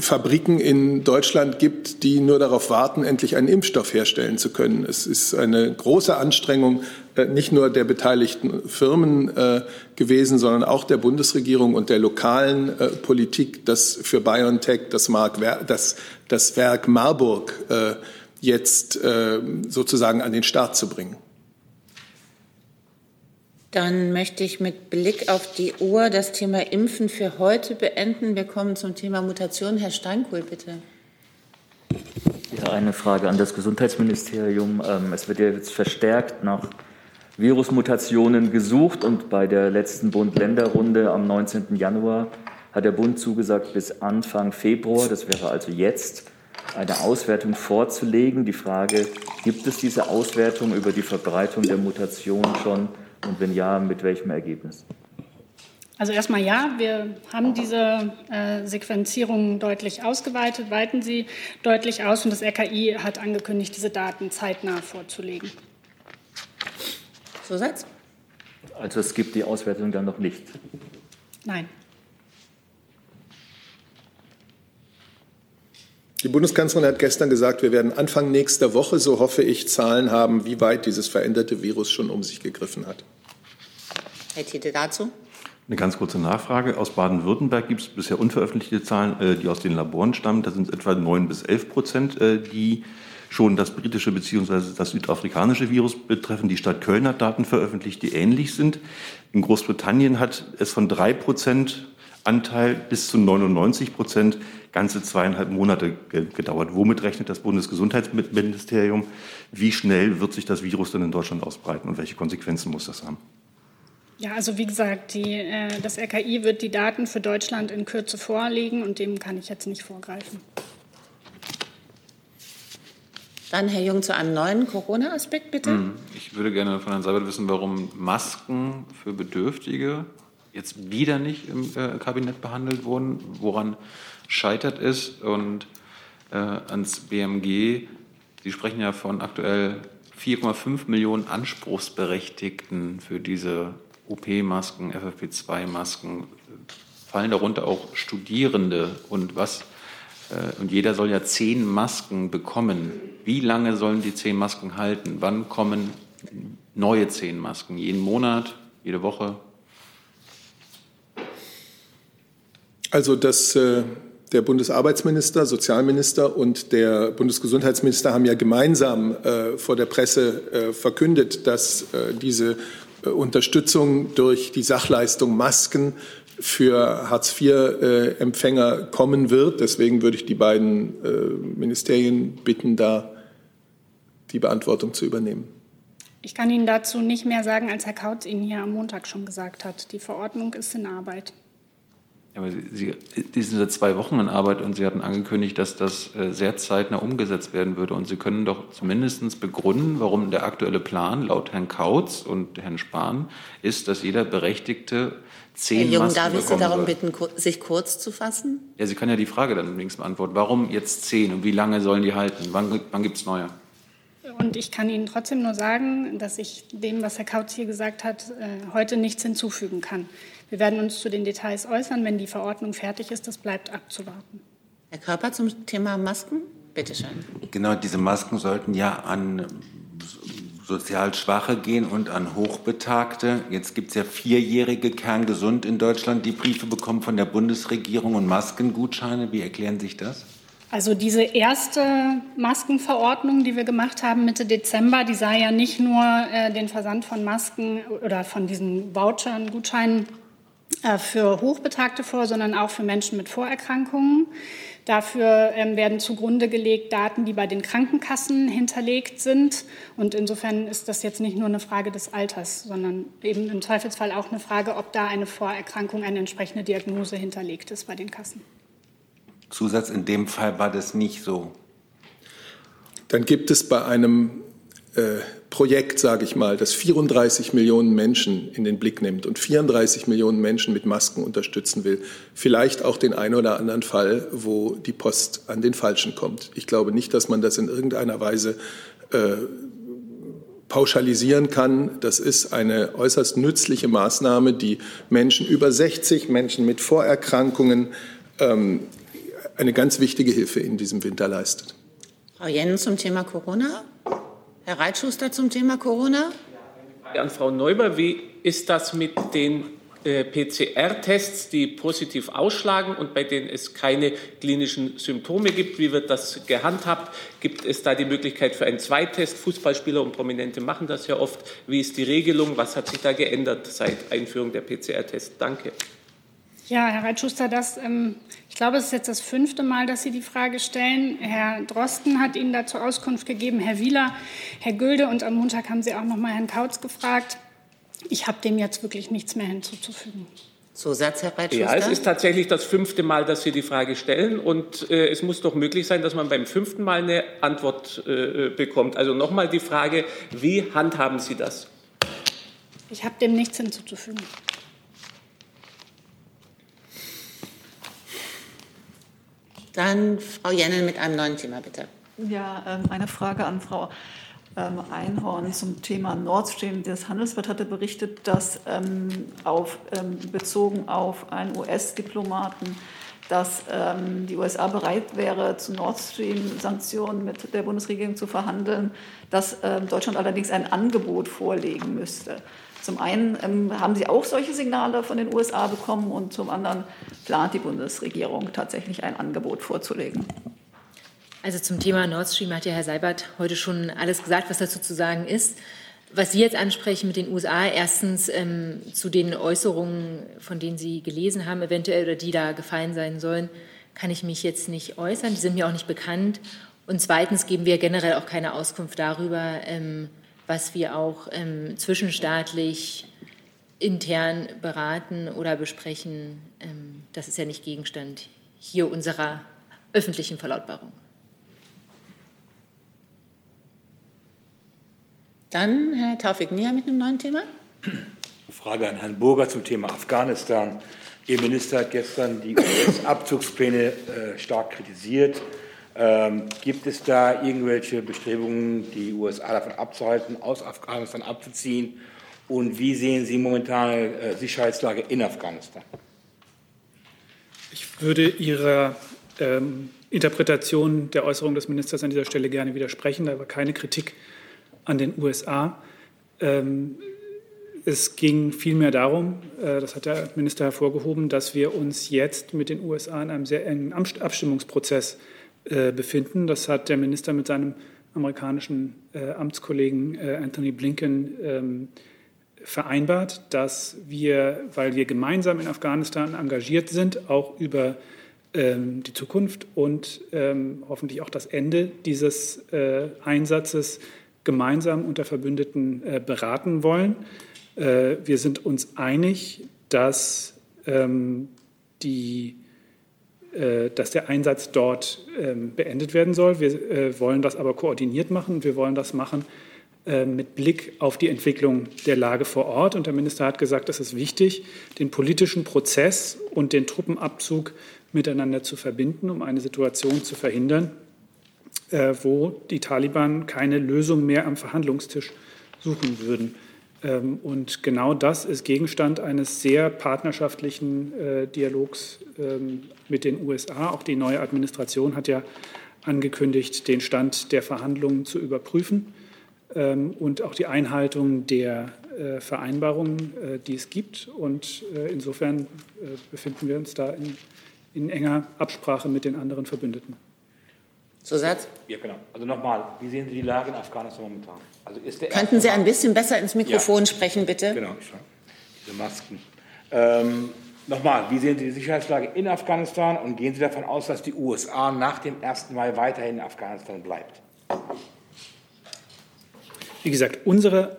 Fabriken in Deutschland gibt, die nur darauf warten, endlich einen Impfstoff herstellen zu können. Es ist eine große Anstrengung äh, nicht nur der beteiligten Firmen äh, gewesen, sondern auch der Bundesregierung und der lokalen äh, Politik, das für BioNTech das, Mark, das, das Werk Marburg jetzt sozusagen an den Start zu bringen. Dann möchte ich mit Blick auf die Uhr das Thema Impfen für heute beenden. Wir kommen zum Thema Mutation. Herr Steinkohl, bitte. Ja, eine Frage an das Gesundheitsministerium. Ähm, es wird ja jetzt verstärkt nach Virusmutationen gesucht und bei der letzten Bund-Länder-Runde am 19. Januar hat der Bund zugesagt, bis Anfang Februar, das wäre also jetzt, eine Auswertung vorzulegen. Die Frage, gibt es diese Auswertung über die Verbreitung der Mutation schon? Und wenn ja, mit welchem Ergebnis? Also erstmal ja, wir haben diese äh, Sequenzierung deutlich ausgeweitet, weiten sie deutlich aus und das RKI hat angekündigt, diese Daten zeitnah vorzulegen. Zusatz? Also es gibt die Auswertung dann noch nicht? Nein. Die Bundeskanzlerin hat gestern gesagt, wir werden Anfang nächster Woche, so hoffe ich, Zahlen haben, wie weit dieses veränderte Virus schon um sich gegriffen hat. Herr Tiede dazu. Eine ganz kurze Nachfrage. Aus Baden-Württemberg gibt es bisher unveröffentlichte Zahlen, äh, die aus den Laboren stammen. Da sind es etwa 9 bis 11 Prozent, äh, die schon das britische bzw. das südafrikanische Virus betreffen. Die Stadt Köln hat Daten veröffentlicht, die ähnlich sind. In Großbritannien hat es von 3 Prozent Anteil bis zu 99 Prozent ganze zweieinhalb Monate gedauert. Womit rechnet das Bundesgesundheitsministerium? Wie schnell wird sich das Virus denn in Deutschland ausbreiten und welche Konsequenzen muss das haben? Ja, also wie gesagt, die, äh, das RKI wird die Daten für Deutschland in Kürze vorlegen und dem kann ich jetzt nicht vorgreifen. Dann Herr Jung zu einem neuen Corona-Aspekt, bitte. Hm, ich würde gerne von Herrn Seibert wissen, warum Masken für Bedürftige jetzt wieder nicht im äh, Kabinett behandelt wurden. Woran scheitert es? Und äh, ans BMG, Sie sprechen ja von aktuell 4,5 Millionen Anspruchsberechtigten für diese OP-Masken, FFP2-Masken, fallen darunter auch Studierende und was äh, und jeder soll ja zehn Masken bekommen. Wie lange sollen die zehn Masken halten? Wann kommen neue zehn Masken? Jeden Monat? Jede Woche? Also das, äh, der Bundesarbeitsminister, Sozialminister und der Bundesgesundheitsminister haben ja gemeinsam äh, vor der Presse verkündet, dass diese Unterstützung durch die Sachleistung Masken für Hartz-IV-Empfänger kommen wird. Deswegen würde ich die beiden äh, Ministerien bitten, da die Beantwortung zu übernehmen. Ich kann Ihnen dazu nicht mehr sagen, als Herr Kautz Ihnen hier am Montag schon gesagt hat. Die Verordnung ist in Arbeit. Aber Sie, die sind seit zwei Wochen in Arbeit und Sie hatten angekündigt, dass das äh, sehr zeitnah umgesetzt werden würde. Und Sie können doch zumindest begründen, warum der aktuelle Plan laut Herrn Kautz und Herrn Spahn ist, dass jeder Berechtigte zehn Herr Jung, Masken darf ich Sie darum soll. bitten, sich kurz zu fassen? Ja, Sie können ja die Frage dann übrigens beantworten. Warum jetzt zehn und wie lange sollen die halten? Wann, wann gibt es neue? Und ich kann Ihnen trotzdem nur sagen, dass ich dem, was Herr Kautz hier gesagt hat, äh, heute nichts hinzufügen kann. Wir werden uns zu den Details äußern, wenn die Verordnung fertig ist. Das bleibt abzuwarten. Herr Körper zum Thema Masken? Bitte schön. Genau, diese Masken sollten ja an sozial Schwache gehen und an Hochbetagte. Jetzt gibt es ja vierjährige kerngesund in Deutschland, die Briefe bekommen von der Bundesregierung und Maskengutscheine. Wie erklären sich das? Also diese erste Maskenverordnung, die wir gemacht haben Mitte Dezember, die sah ja nicht nur äh, den Versand von Masken oder von diesen Vouchern, Gutscheinen äh, für Hochbetagte vor, sondern auch für Menschen mit Vorerkrankungen. Dafür ähm, werden zugrunde gelegt Daten, die bei den Krankenkassen hinterlegt sind. Und insofern ist das jetzt nicht nur eine Frage des Alters, sondern eben im Zweifelsfall auch eine Frage, ob da eine Vorerkrankung, eine entsprechende Diagnose hinterlegt ist bei den Kassen. Zusatz, in dem Fall war das nicht so. Dann gibt es bei einem äh, Projekt, sage ich mal, das 34 Millionen Menschen in den Blick nimmt und 34 Millionen Menschen mit Masken unterstützen will, vielleicht auch den einen oder anderen Fall, wo die Post an den Falschen kommt. Ich glaube nicht, dass man das in irgendeiner Weise äh, pauschalisieren kann. Das ist eine äußerst nützliche Maßnahme, die Menschen über 60, Menschen mit Vorerkrankungen ähm, eine ganz wichtige Hilfe in diesem Winter leistet. Frau Jennen zum Thema Corona? Herr Reitschuster zum Thema Corona? An Frau Neuber, wie ist das mit den äh, PCR-Tests, die positiv ausschlagen und bei denen es keine klinischen Symptome gibt? Wie wird das gehandhabt? Gibt es da die Möglichkeit für einen Zweitest? Fußballspieler und Prominente machen das ja oft. Wie ist die Regelung? Was hat sich da geändert seit Einführung der PCR-Tests? Danke. Ja, Herr Reitschuster, das, ähm, ich glaube, es ist jetzt das fünfte Mal, dass Sie die Frage stellen. Herr Drosten hat Ihnen dazu Auskunft gegeben, Herr Wieler, Herr Gülde und am Montag haben Sie auch noch mal Herrn Kautz gefragt. Ich habe dem jetzt wirklich nichts mehr hinzuzufügen. Zusatz, Herr Reitschuster? Ja, es ist tatsächlich das fünfte Mal, dass Sie die Frage stellen. Und äh, es muss doch möglich sein, dass man beim fünften Mal eine Antwort äh, bekommt. Also nochmal die Frage, wie handhaben Sie das? Ich habe dem nichts hinzuzufügen. Dann Frau Jennen mit einem neuen Thema, bitte. Ja, ähm, eine Frage an Frau ähm, Einhorn zum Thema Nord Stream. Das Handelsblatt hatte berichtet, dass ähm, auf, bezogen auf einen US-Diplomaten, dass die USA bereit wäre, zu Nord Stream-Sanktionen mit der Bundesregierung zu verhandeln, dass Deutschland allerdings ein Angebot vorlegen müsste. Zum einen ähm, haben Sie auch solche Signale von den USA bekommen und zum anderen plant die Bundesregierung tatsächlich ein Angebot vorzulegen. Also zum Thema Nord Stream hat ja Herr Seibert heute schon alles gesagt, was dazu zu sagen ist. Was Sie jetzt ansprechen mit den USA, erstens ähm, zu den Äußerungen, von denen Sie gelesen haben, eventuell oder die da gefallen sein sollen, kann ich mich jetzt nicht äußern. Die sind mir auch nicht bekannt. Und zweitens geben wir generell auch keine Auskunft darüber, ähm, was wir auch ähm, zwischenstaatlich intern beraten oder besprechen. Ähm, das ist ja nicht Gegenstand hier unserer öffentlichen Verlautbarung. Dann Herr Taufik Nia mit einem neuen Thema. Frage an Herrn Burger zum Thema Afghanistan. Ihr Minister hat gestern die US-Abzugspläne äh, stark kritisiert. Ähm, gibt es da irgendwelche Bestrebungen, die USA davon abzuhalten, aus Afghanistan abzuziehen? Und wie sehen Sie momentane äh, Sicherheitslage in Afghanistan? Ich würde Ihrer ähm, Interpretation der Äußerung des Ministers an dieser Stelle gerne widersprechen. Da war keine Kritik an den USA. Ähm, es ging vielmehr darum, äh, das hat der Minister hervorgehoben, dass wir uns jetzt mit den USA in einem sehr engen Abstimmungsprozess äh, befinden. Das hat der Minister mit seinem amerikanischen äh, Amtskollegen Anthony Blinken ähm, vereinbart, dass wir, weil wir gemeinsam in Afghanistan engagiert sind, auch über ähm, die Zukunft und ähm, hoffentlich auch das Ende dieses Einsatzes gemeinsam unter Verbündeten beraten wollen. Äh, wir sind uns einig, dass, ähm, die, äh, dass der Einsatz dort ähm, beendet werden soll. Wir äh, wollen das aber koordiniert machen. Wir wollen das machen mit Blick auf die Entwicklung der Lage vor Ort. Und der Minister hat gesagt, es ist wichtig, den politischen Prozess und den Truppenabzug miteinander zu verbinden, um eine Situation zu verhindern, wo die Taliban keine Lösung mehr am Verhandlungstisch suchen würden. Ähm, und genau das ist Gegenstand eines sehr partnerschaftlichen äh, Dialogs ähm, mit den USA. Auch die neue Administration hat ja angekündigt, den Stand der Verhandlungen zu überprüfen ähm, und auch die Einhaltung der äh, Vereinbarungen, äh, die es gibt. Und insofern befinden wir uns da in, in enger Absprache mit den anderen Verbündeten. Zusatz? Ja, genau. Also nochmal, wie sehen Sie die Lage in Afghanistan momentan? Also Könnten Sie ein bisschen besser ins Mikrofon ja. sprechen, bitte? Genau, ich diese Masken. Ähm, nochmal, wie sehen Sie die Sicherheitslage in Afghanistan und gehen Sie davon aus, dass die USA nach dem 1. Mai weiterhin in Afghanistan bleibt? Wie gesagt, unsere,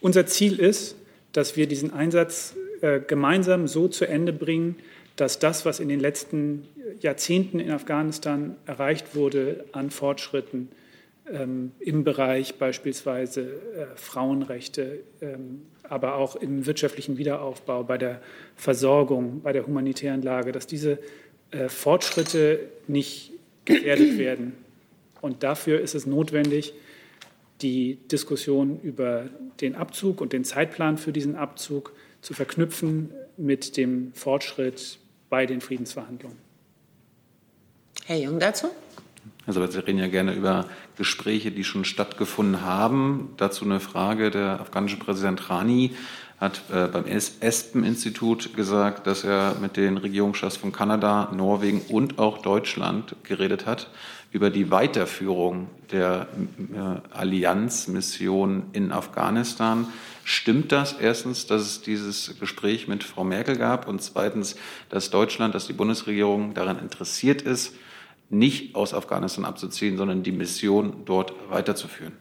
unser Ziel ist, dass wir diesen Einsatz äh, gemeinsam so zu Ende bringen, dass das, was in den letzten Jahrzehnten in Afghanistan erreicht wurde an Fortschritten im Bereich beispielsweise äh, Frauenrechte, ähm, aber auch im wirtschaftlichen Wiederaufbau, bei der Versorgung, bei der humanitären Lage, dass diese äh, Fortschritte nicht gefährdet werden. Und dafür ist es notwendig, die Diskussion über den Abzug und den Zeitplan für diesen Abzug zu verknüpfen mit dem Fortschritt bei den Friedensverhandlungen. Herr Jung dazu? Also wir reden ja gerne über Gespräche, die schon stattgefunden haben. Dazu eine Frage. Der afghanische Präsident Rani hat äh, beim Espen-Institut gesagt, dass er mit den Regierungschefs von Kanada, Norwegen und auch Deutschland geredet hat über die Weiterführung der äh, Allianzmission in Afghanistan. Stimmt das erstens, dass es dieses Gespräch mit Frau Merkel gab und zweitens, dass Deutschland, dass die Bundesregierung daran interessiert ist, nicht aus Afghanistan abzuziehen, sondern die Mission dort weiterzuführen.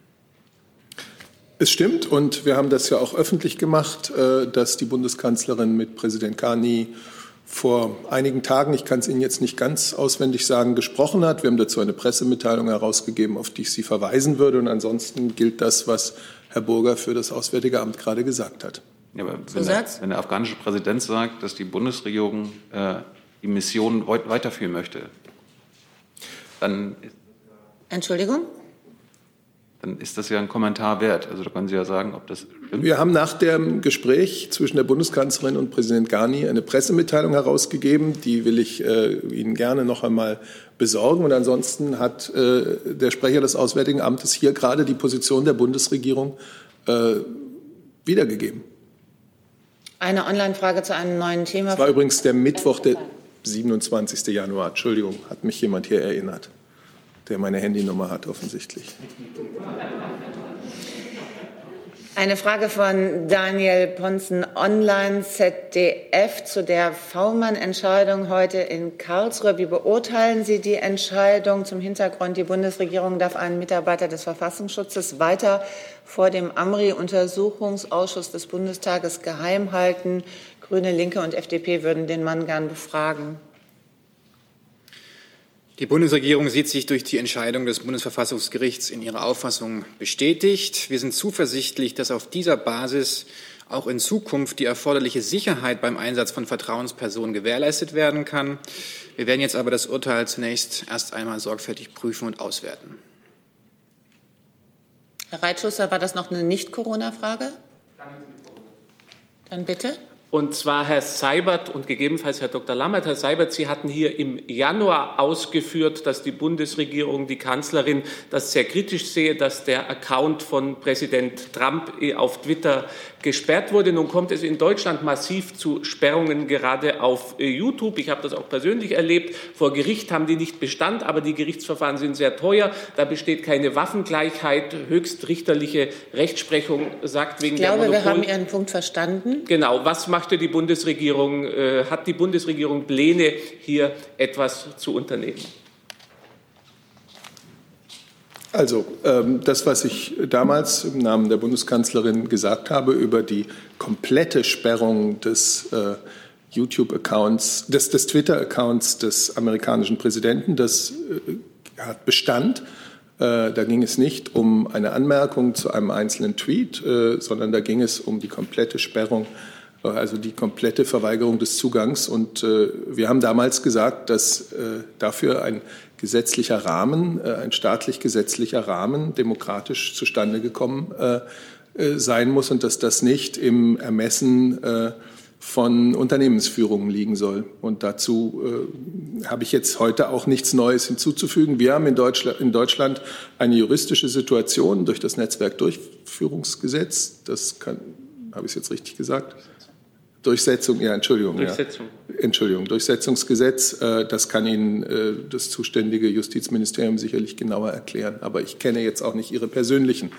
Es stimmt und wir haben das ja auch öffentlich gemacht, äh, dass die Bundeskanzlerin mit Präsident Ghani vor einigen Tagen, ich kann es Ihnen jetzt nicht ganz auswendig sagen, gesprochen hat. Wir haben dazu eine Pressemitteilung herausgegeben, auf die ich Sie verweisen würde. Und ansonsten gilt das, was Herr Burger für das Auswärtige Amt gerade gesagt hat. Ja, aber wenn der, wenn der, afghanische Präsident sagt, dass die Bundesregierung äh, die Mission weiterführen möchte, dann. Entschuldigung? Dann ist das ja ein Kommentar wert. Also da können Sie ja sagen, ob das stimmt. Wir haben nach dem Gespräch zwischen der Bundeskanzlerin und Präsident Ghani eine Pressemitteilung herausgegeben. Die will ich äh, Ihnen gerne noch einmal besorgen. Und ansonsten hat äh, der Sprecher des Auswärtigen Amtes hier gerade die Position der Bundesregierung äh, wiedergegeben. Eine Online-Frage zu einem neuen Thema. Das war übrigens der Mittwoch, der 27. Januar. Entschuldigung, hat mich jemand hier erinnert, der meine Handynummer hat offensichtlich. Eine Frage von Daniel Ponzen online ZDF zu der V-Mann-Entscheidung heute in Karlsruhe. Wie beurteilen Sie die Entscheidung zum Hintergrund? Die Bundesregierung darf einen Mitarbeiter des Verfassungsschutzes weiter vor dem AMRI-Untersuchungsausschuss des Bundestages geheim halten. Grüne, Linke und FDP würden den Mann gern befragen. Die Bundesregierung sieht sich durch die Entscheidung des Bundesverfassungsgerichts in ihrer Auffassung bestätigt. Wir sind zuversichtlich, dass auf dieser Basis auch in Zukunft die erforderliche Sicherheit beim Einsatz von Vertrauenspersonen gewährleistet werden kann. Wir werden jetzt aber das Urteil zunächst erst einmal sorgfältig prüfen und auswerten. Herr Reitschusser, war das noch eine Nicht-Corona-Frage? Dann bitte. Und zwar Herr Seibert und gegebenenfalls Herr Dr. Lammert. Herr Seibert, Sie hatten hier im Januar ausgeführt, dass die Bundesregierung, die Kanzlerin das sehr kritisch sehe, dass der Account von Präsident Trump auf Twitter gesperrt wurde. Nun kommt es in Deutschland massiv zu Sperrungen gerade auf YouTube. Ich habe das auch persönlich erlebt. Vor Gericht haben die nicht Bestand, aber die Gerichtsverfahren sind sehr teuer. Da besteht keine Waffengleichheit. Höchstrichterliche Rechtsprechung sagt wegen ich glaube, der Monopol. wir haben Ihren Punkt verstanden. Genau. Was machte die Bundesregierung? Äh, hat die Bundesregierung Pläne, hier etwas zu unternehmen? Also ähm, das, was ich damals im Namen der Bundeskanzlerin gesagt habe über die komplette Sperrung des äh, YouTube-Accounts, des, des Twitter-Accounts des amerikanischen Präsidenten, das äh, hat Bestand. Äh, da ging es nicht um eine Anmerkung zu einem einzelnen Tweet, sondern da ging es um die komplette Sperrung, äh, also die komplette Verweigerung des Zugangs. Und äh, wir haben damals gesagt, dass dafür ein gesetzlicher Rahmen, äh, ein staatlich gesetzlicher Rahmen demokratisch zustande gekommen äh, äh, sein muss und dass das nicht im Ermessen von Unternehmensführungen liegen soll. Und dazu äh, habe ich jetzt heute auch nichts Neues hinzuzufügen. Wir haben in Deutschland, in Deutschland eine juristische Situation durch das Netzwerkdurchführungsgesetz. Das kann, habe ich es jetzt richtig gesagt? Durchsetzung, ja, Entschuldigung. Durchsetzung. Ja. Entschuldigung, Durchsetzungsgesetz. Äh, das kann Ihnen äh, das zuständige Justizministerium sicherlich genauer erklären. Aber ich kenne jetzt auch nicht Ihre persönlichen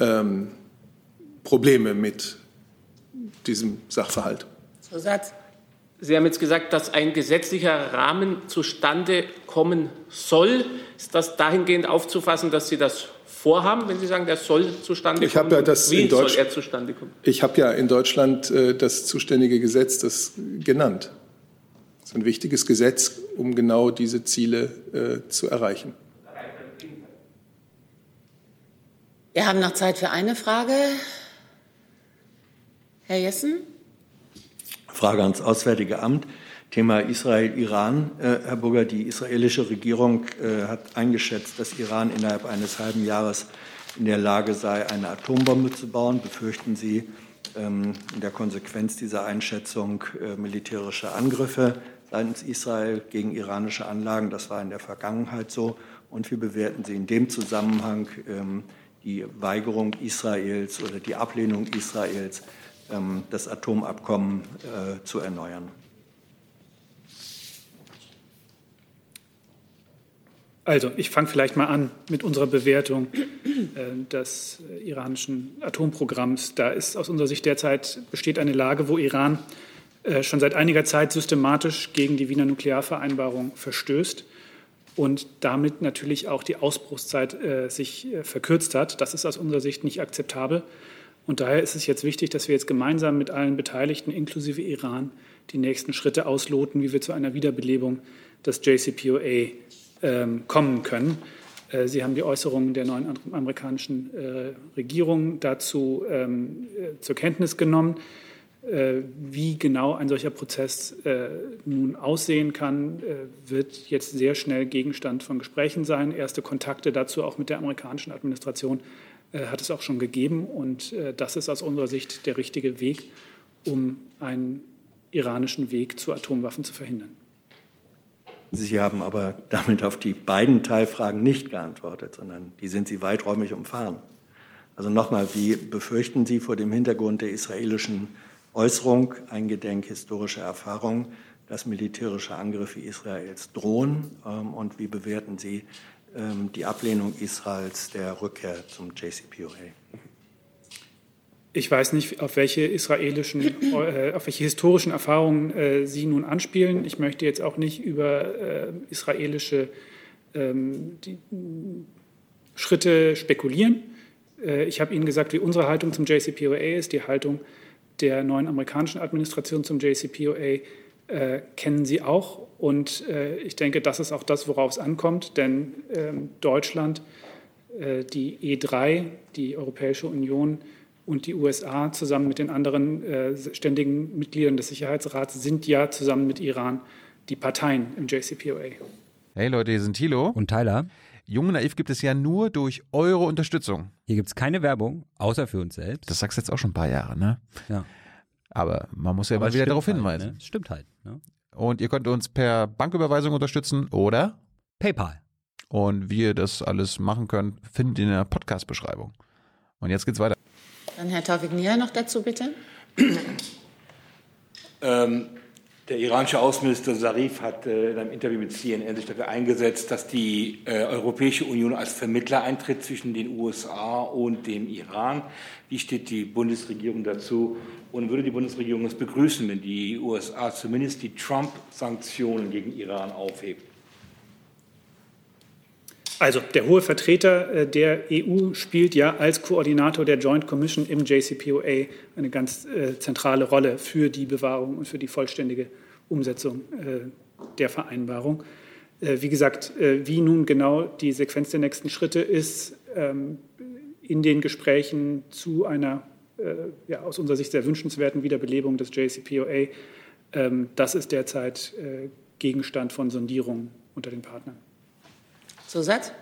ähm, Probleme mit diesem Sachverhalt. Zusatz. Sie haben jetzt gesagt, dass ein gesetzlicher Rahmen zustande kommen soll. Ist das dahingehend aufzufassen, dass Sie das vorhaben, wenn Sie sagen, der soll zustande kommen? Ich ja das Wie soll er zustande kommen? Ich habe ja in Deutschland äh, das zuständige Gesetz das genannt. Das ist ein wichtiges Gesetz, um genau diese Ziele äh, zu erreichen. Wir haben noch Zeit für eine Frage. Herr Jessen? Frage ans Auswärtige Amt. Thema Israel-Iran. Äh, Herr Burger, die israelische Regierung äh, hat eingeschätzt, dass Iran innerhalb eines halben Jahres in der Lage sei, eine Atombombe zu bauen. Befürchten Sie ähm, in der Konsequenz dieser Einschätzung äh, militärische Angriffe seitens Israel gegen iranische Anlagen? Das war in der Vergangenheit so. Und wie bewerten Sie in dem Zusammenhang ähm, die Weigerung Israels oder die Ablehnung Israels, ähm, das Atomabkommen zu erneuern? Also, ich fange vielleicht mal an mit unserer Bewertung äh, des iranischen Atomprogramms. Da ist aus unserer Sicht derzeit besteht eine Lage, wo Iran äh, schon seit einiger Zeit systematisch gegen die Wiener Nuklearvereinbarung verstößt und damit natürlich auch die Ausbruchszeit äh, sich äh, verkürzt hat. Das ist aus unserer Sicht nicht akzeptabel. Und daher ist es jetzt wichtig, dass wir jetzt gemeinsam mit allen Beteiligten, inklusive Iran, die nächsten Schritte ausloten, wie wir zu einer Wiederbelebung des JCPOA kommen können. Äh, Sie haben die Äußerungen der neuen amerikanischen äh, Regierung dazu ähm, äh, zur Kenntnis genommen. Wie genau ein solcher Prozess nun aussehen kann, wird jetzt sehr schnell Gegenstand von Gesprächen sein. Erste Kontakte dazu auch mit der amerikanischen Administration hat es auch schon gegeben. Und das ist aus unserer Sicht der richtige Weg, um einen iranischen Weg zu Atomwaffen zu verhindern. Sie haben aber damit auf die beiden Teilfragen nicht geantwortet, sondern die sind Sie weiträumig umfahren. Also nochmal, wie befürchten Sie vor dem Hintergrund der israelischen Äußerung, eingedenk historischer Erfahrung, dass militärische Angriffe Israels drohen? Ähm, und wie bewerten Sie ähm, die Ablehnung Israels der Rückkehr zum JCPOA? Ich weiß nicht, auf welche israelischen, äh, auf welche historischen Erfahrungen äh, Sie nun anspielen. Ich möchte jetzt auch nicht über äh, israelische ähm, Schritte spekulieren. Ich habe Ihnen gesagt, wie unsere Haltung zum JCPOA ist. Die Haltung der neuen amerikanischen Administration zum JCPOA kennen Sie auch. Und ich denke, das ist auch das, worauf es ankommt. Denn ähm, Deutschland, die E3, die Europäische Union, und die USA zusammen mit den anderen äh, ständigen Mitgliedern des Sicherheitsrats sind ja zusammen mit Iran die Parteien im JCPOA. Hey Leute, hier sind Thilo und Tyler. Jung Naiv gibt es ja nur durch eure Unterstützung. Hier gibt es keine Werbung, außer für uns selbst. Das sagst du jetzt auch schon ein paar Jahre, ne? Ja. Aber man muss ja Aber es wieder darauf halt, hinweisen. ne? Es Stimmt halt. Ne? Und ihr könnt uns per Banküberweisung unterstützen oder PayPal. Und wie ihr das alles machen könnt, findet ihr in der Podcast-Beschreibung. Und jetzt geht's weiter. Dann Herr Taufik Nia noch dazu, bitte. Ähm, der iranische Außenminister Zarif hat äh, in einem Interview mit CNN sich dafür eingesetzt, dass die äh, Europäische Union als Vermittler eintritt zwischen den USA und dem Iran. Wie steht die Bundesregierung dazu? Und würde die Bundesregierung es begrüßen, wenn die USA zumindest die Trump-Sanktionen gegen Iran aufhebt? Also der hohe Vertreter äh, der EU spielt ja als Koordinator der Joint Commission im JCPOA eine ganz äh, zentrale Rolle für die Bewahrung und für die vollständige Umsetzung äh, der Vereinbarung. Wie gesagt, wie nun genau die Sequenz der nächsten Schritte ist ähm, in den Gesprächen zu einer ja, aus unserer Sicht sehr wünschenswerten Wiederbelebung des JCPOA, ähm, das ist derzeit Gegenstand von Sondierungen unter den Partnern. Zusatz?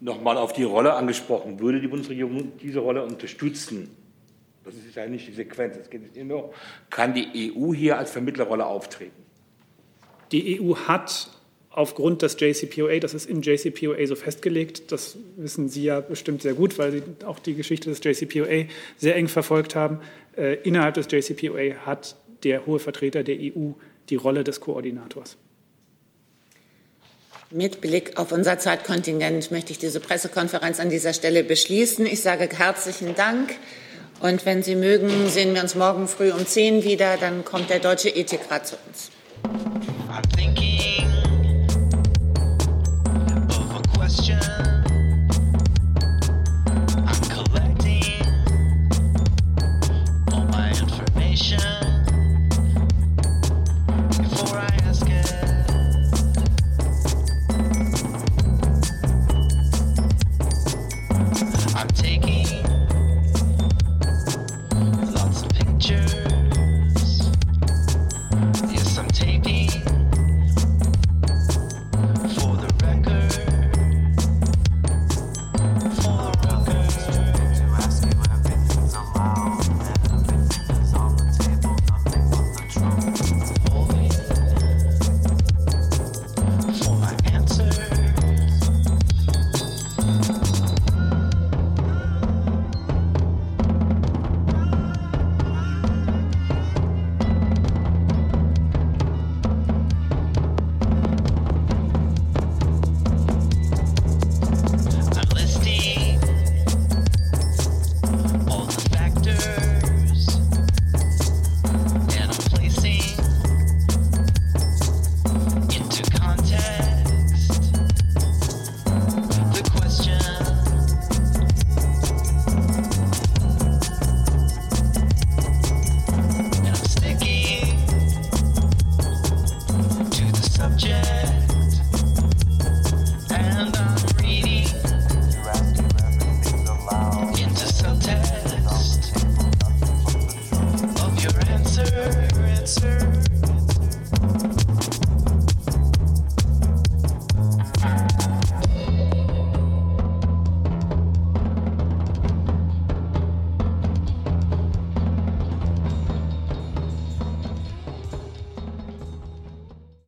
Nochmal auf die Rolle angesprochen. Würde die Bundesregierung diese Rolle unterstützen? Das ist ja nicht die Sequenz. Es geht nicht nur, kann die EU hier als Vermittlerrolle auftreten? Die EU hat aufgrund des JCPOA, das ist im JCPOA so festgelegt, das wissen Sie ja bestimmt sehr gut, weil Sie auch die Geschichte des JCPOA sehr eng verfolgt haben. Äh, innerhalb des JCPOA hat der hohe Vertreter der EU die Rolle des Koordinators. Mit Blick auf unser Zeitkontingent möchte ich diese Pressekonferenz an dieser Stelle beschließen. Ich sage herzlichen Dank. Und wenn Sie mögen, sehen wir uns morgen früh um 10 wieder. Dann kommt der Deutsche Ethikrat zu uns.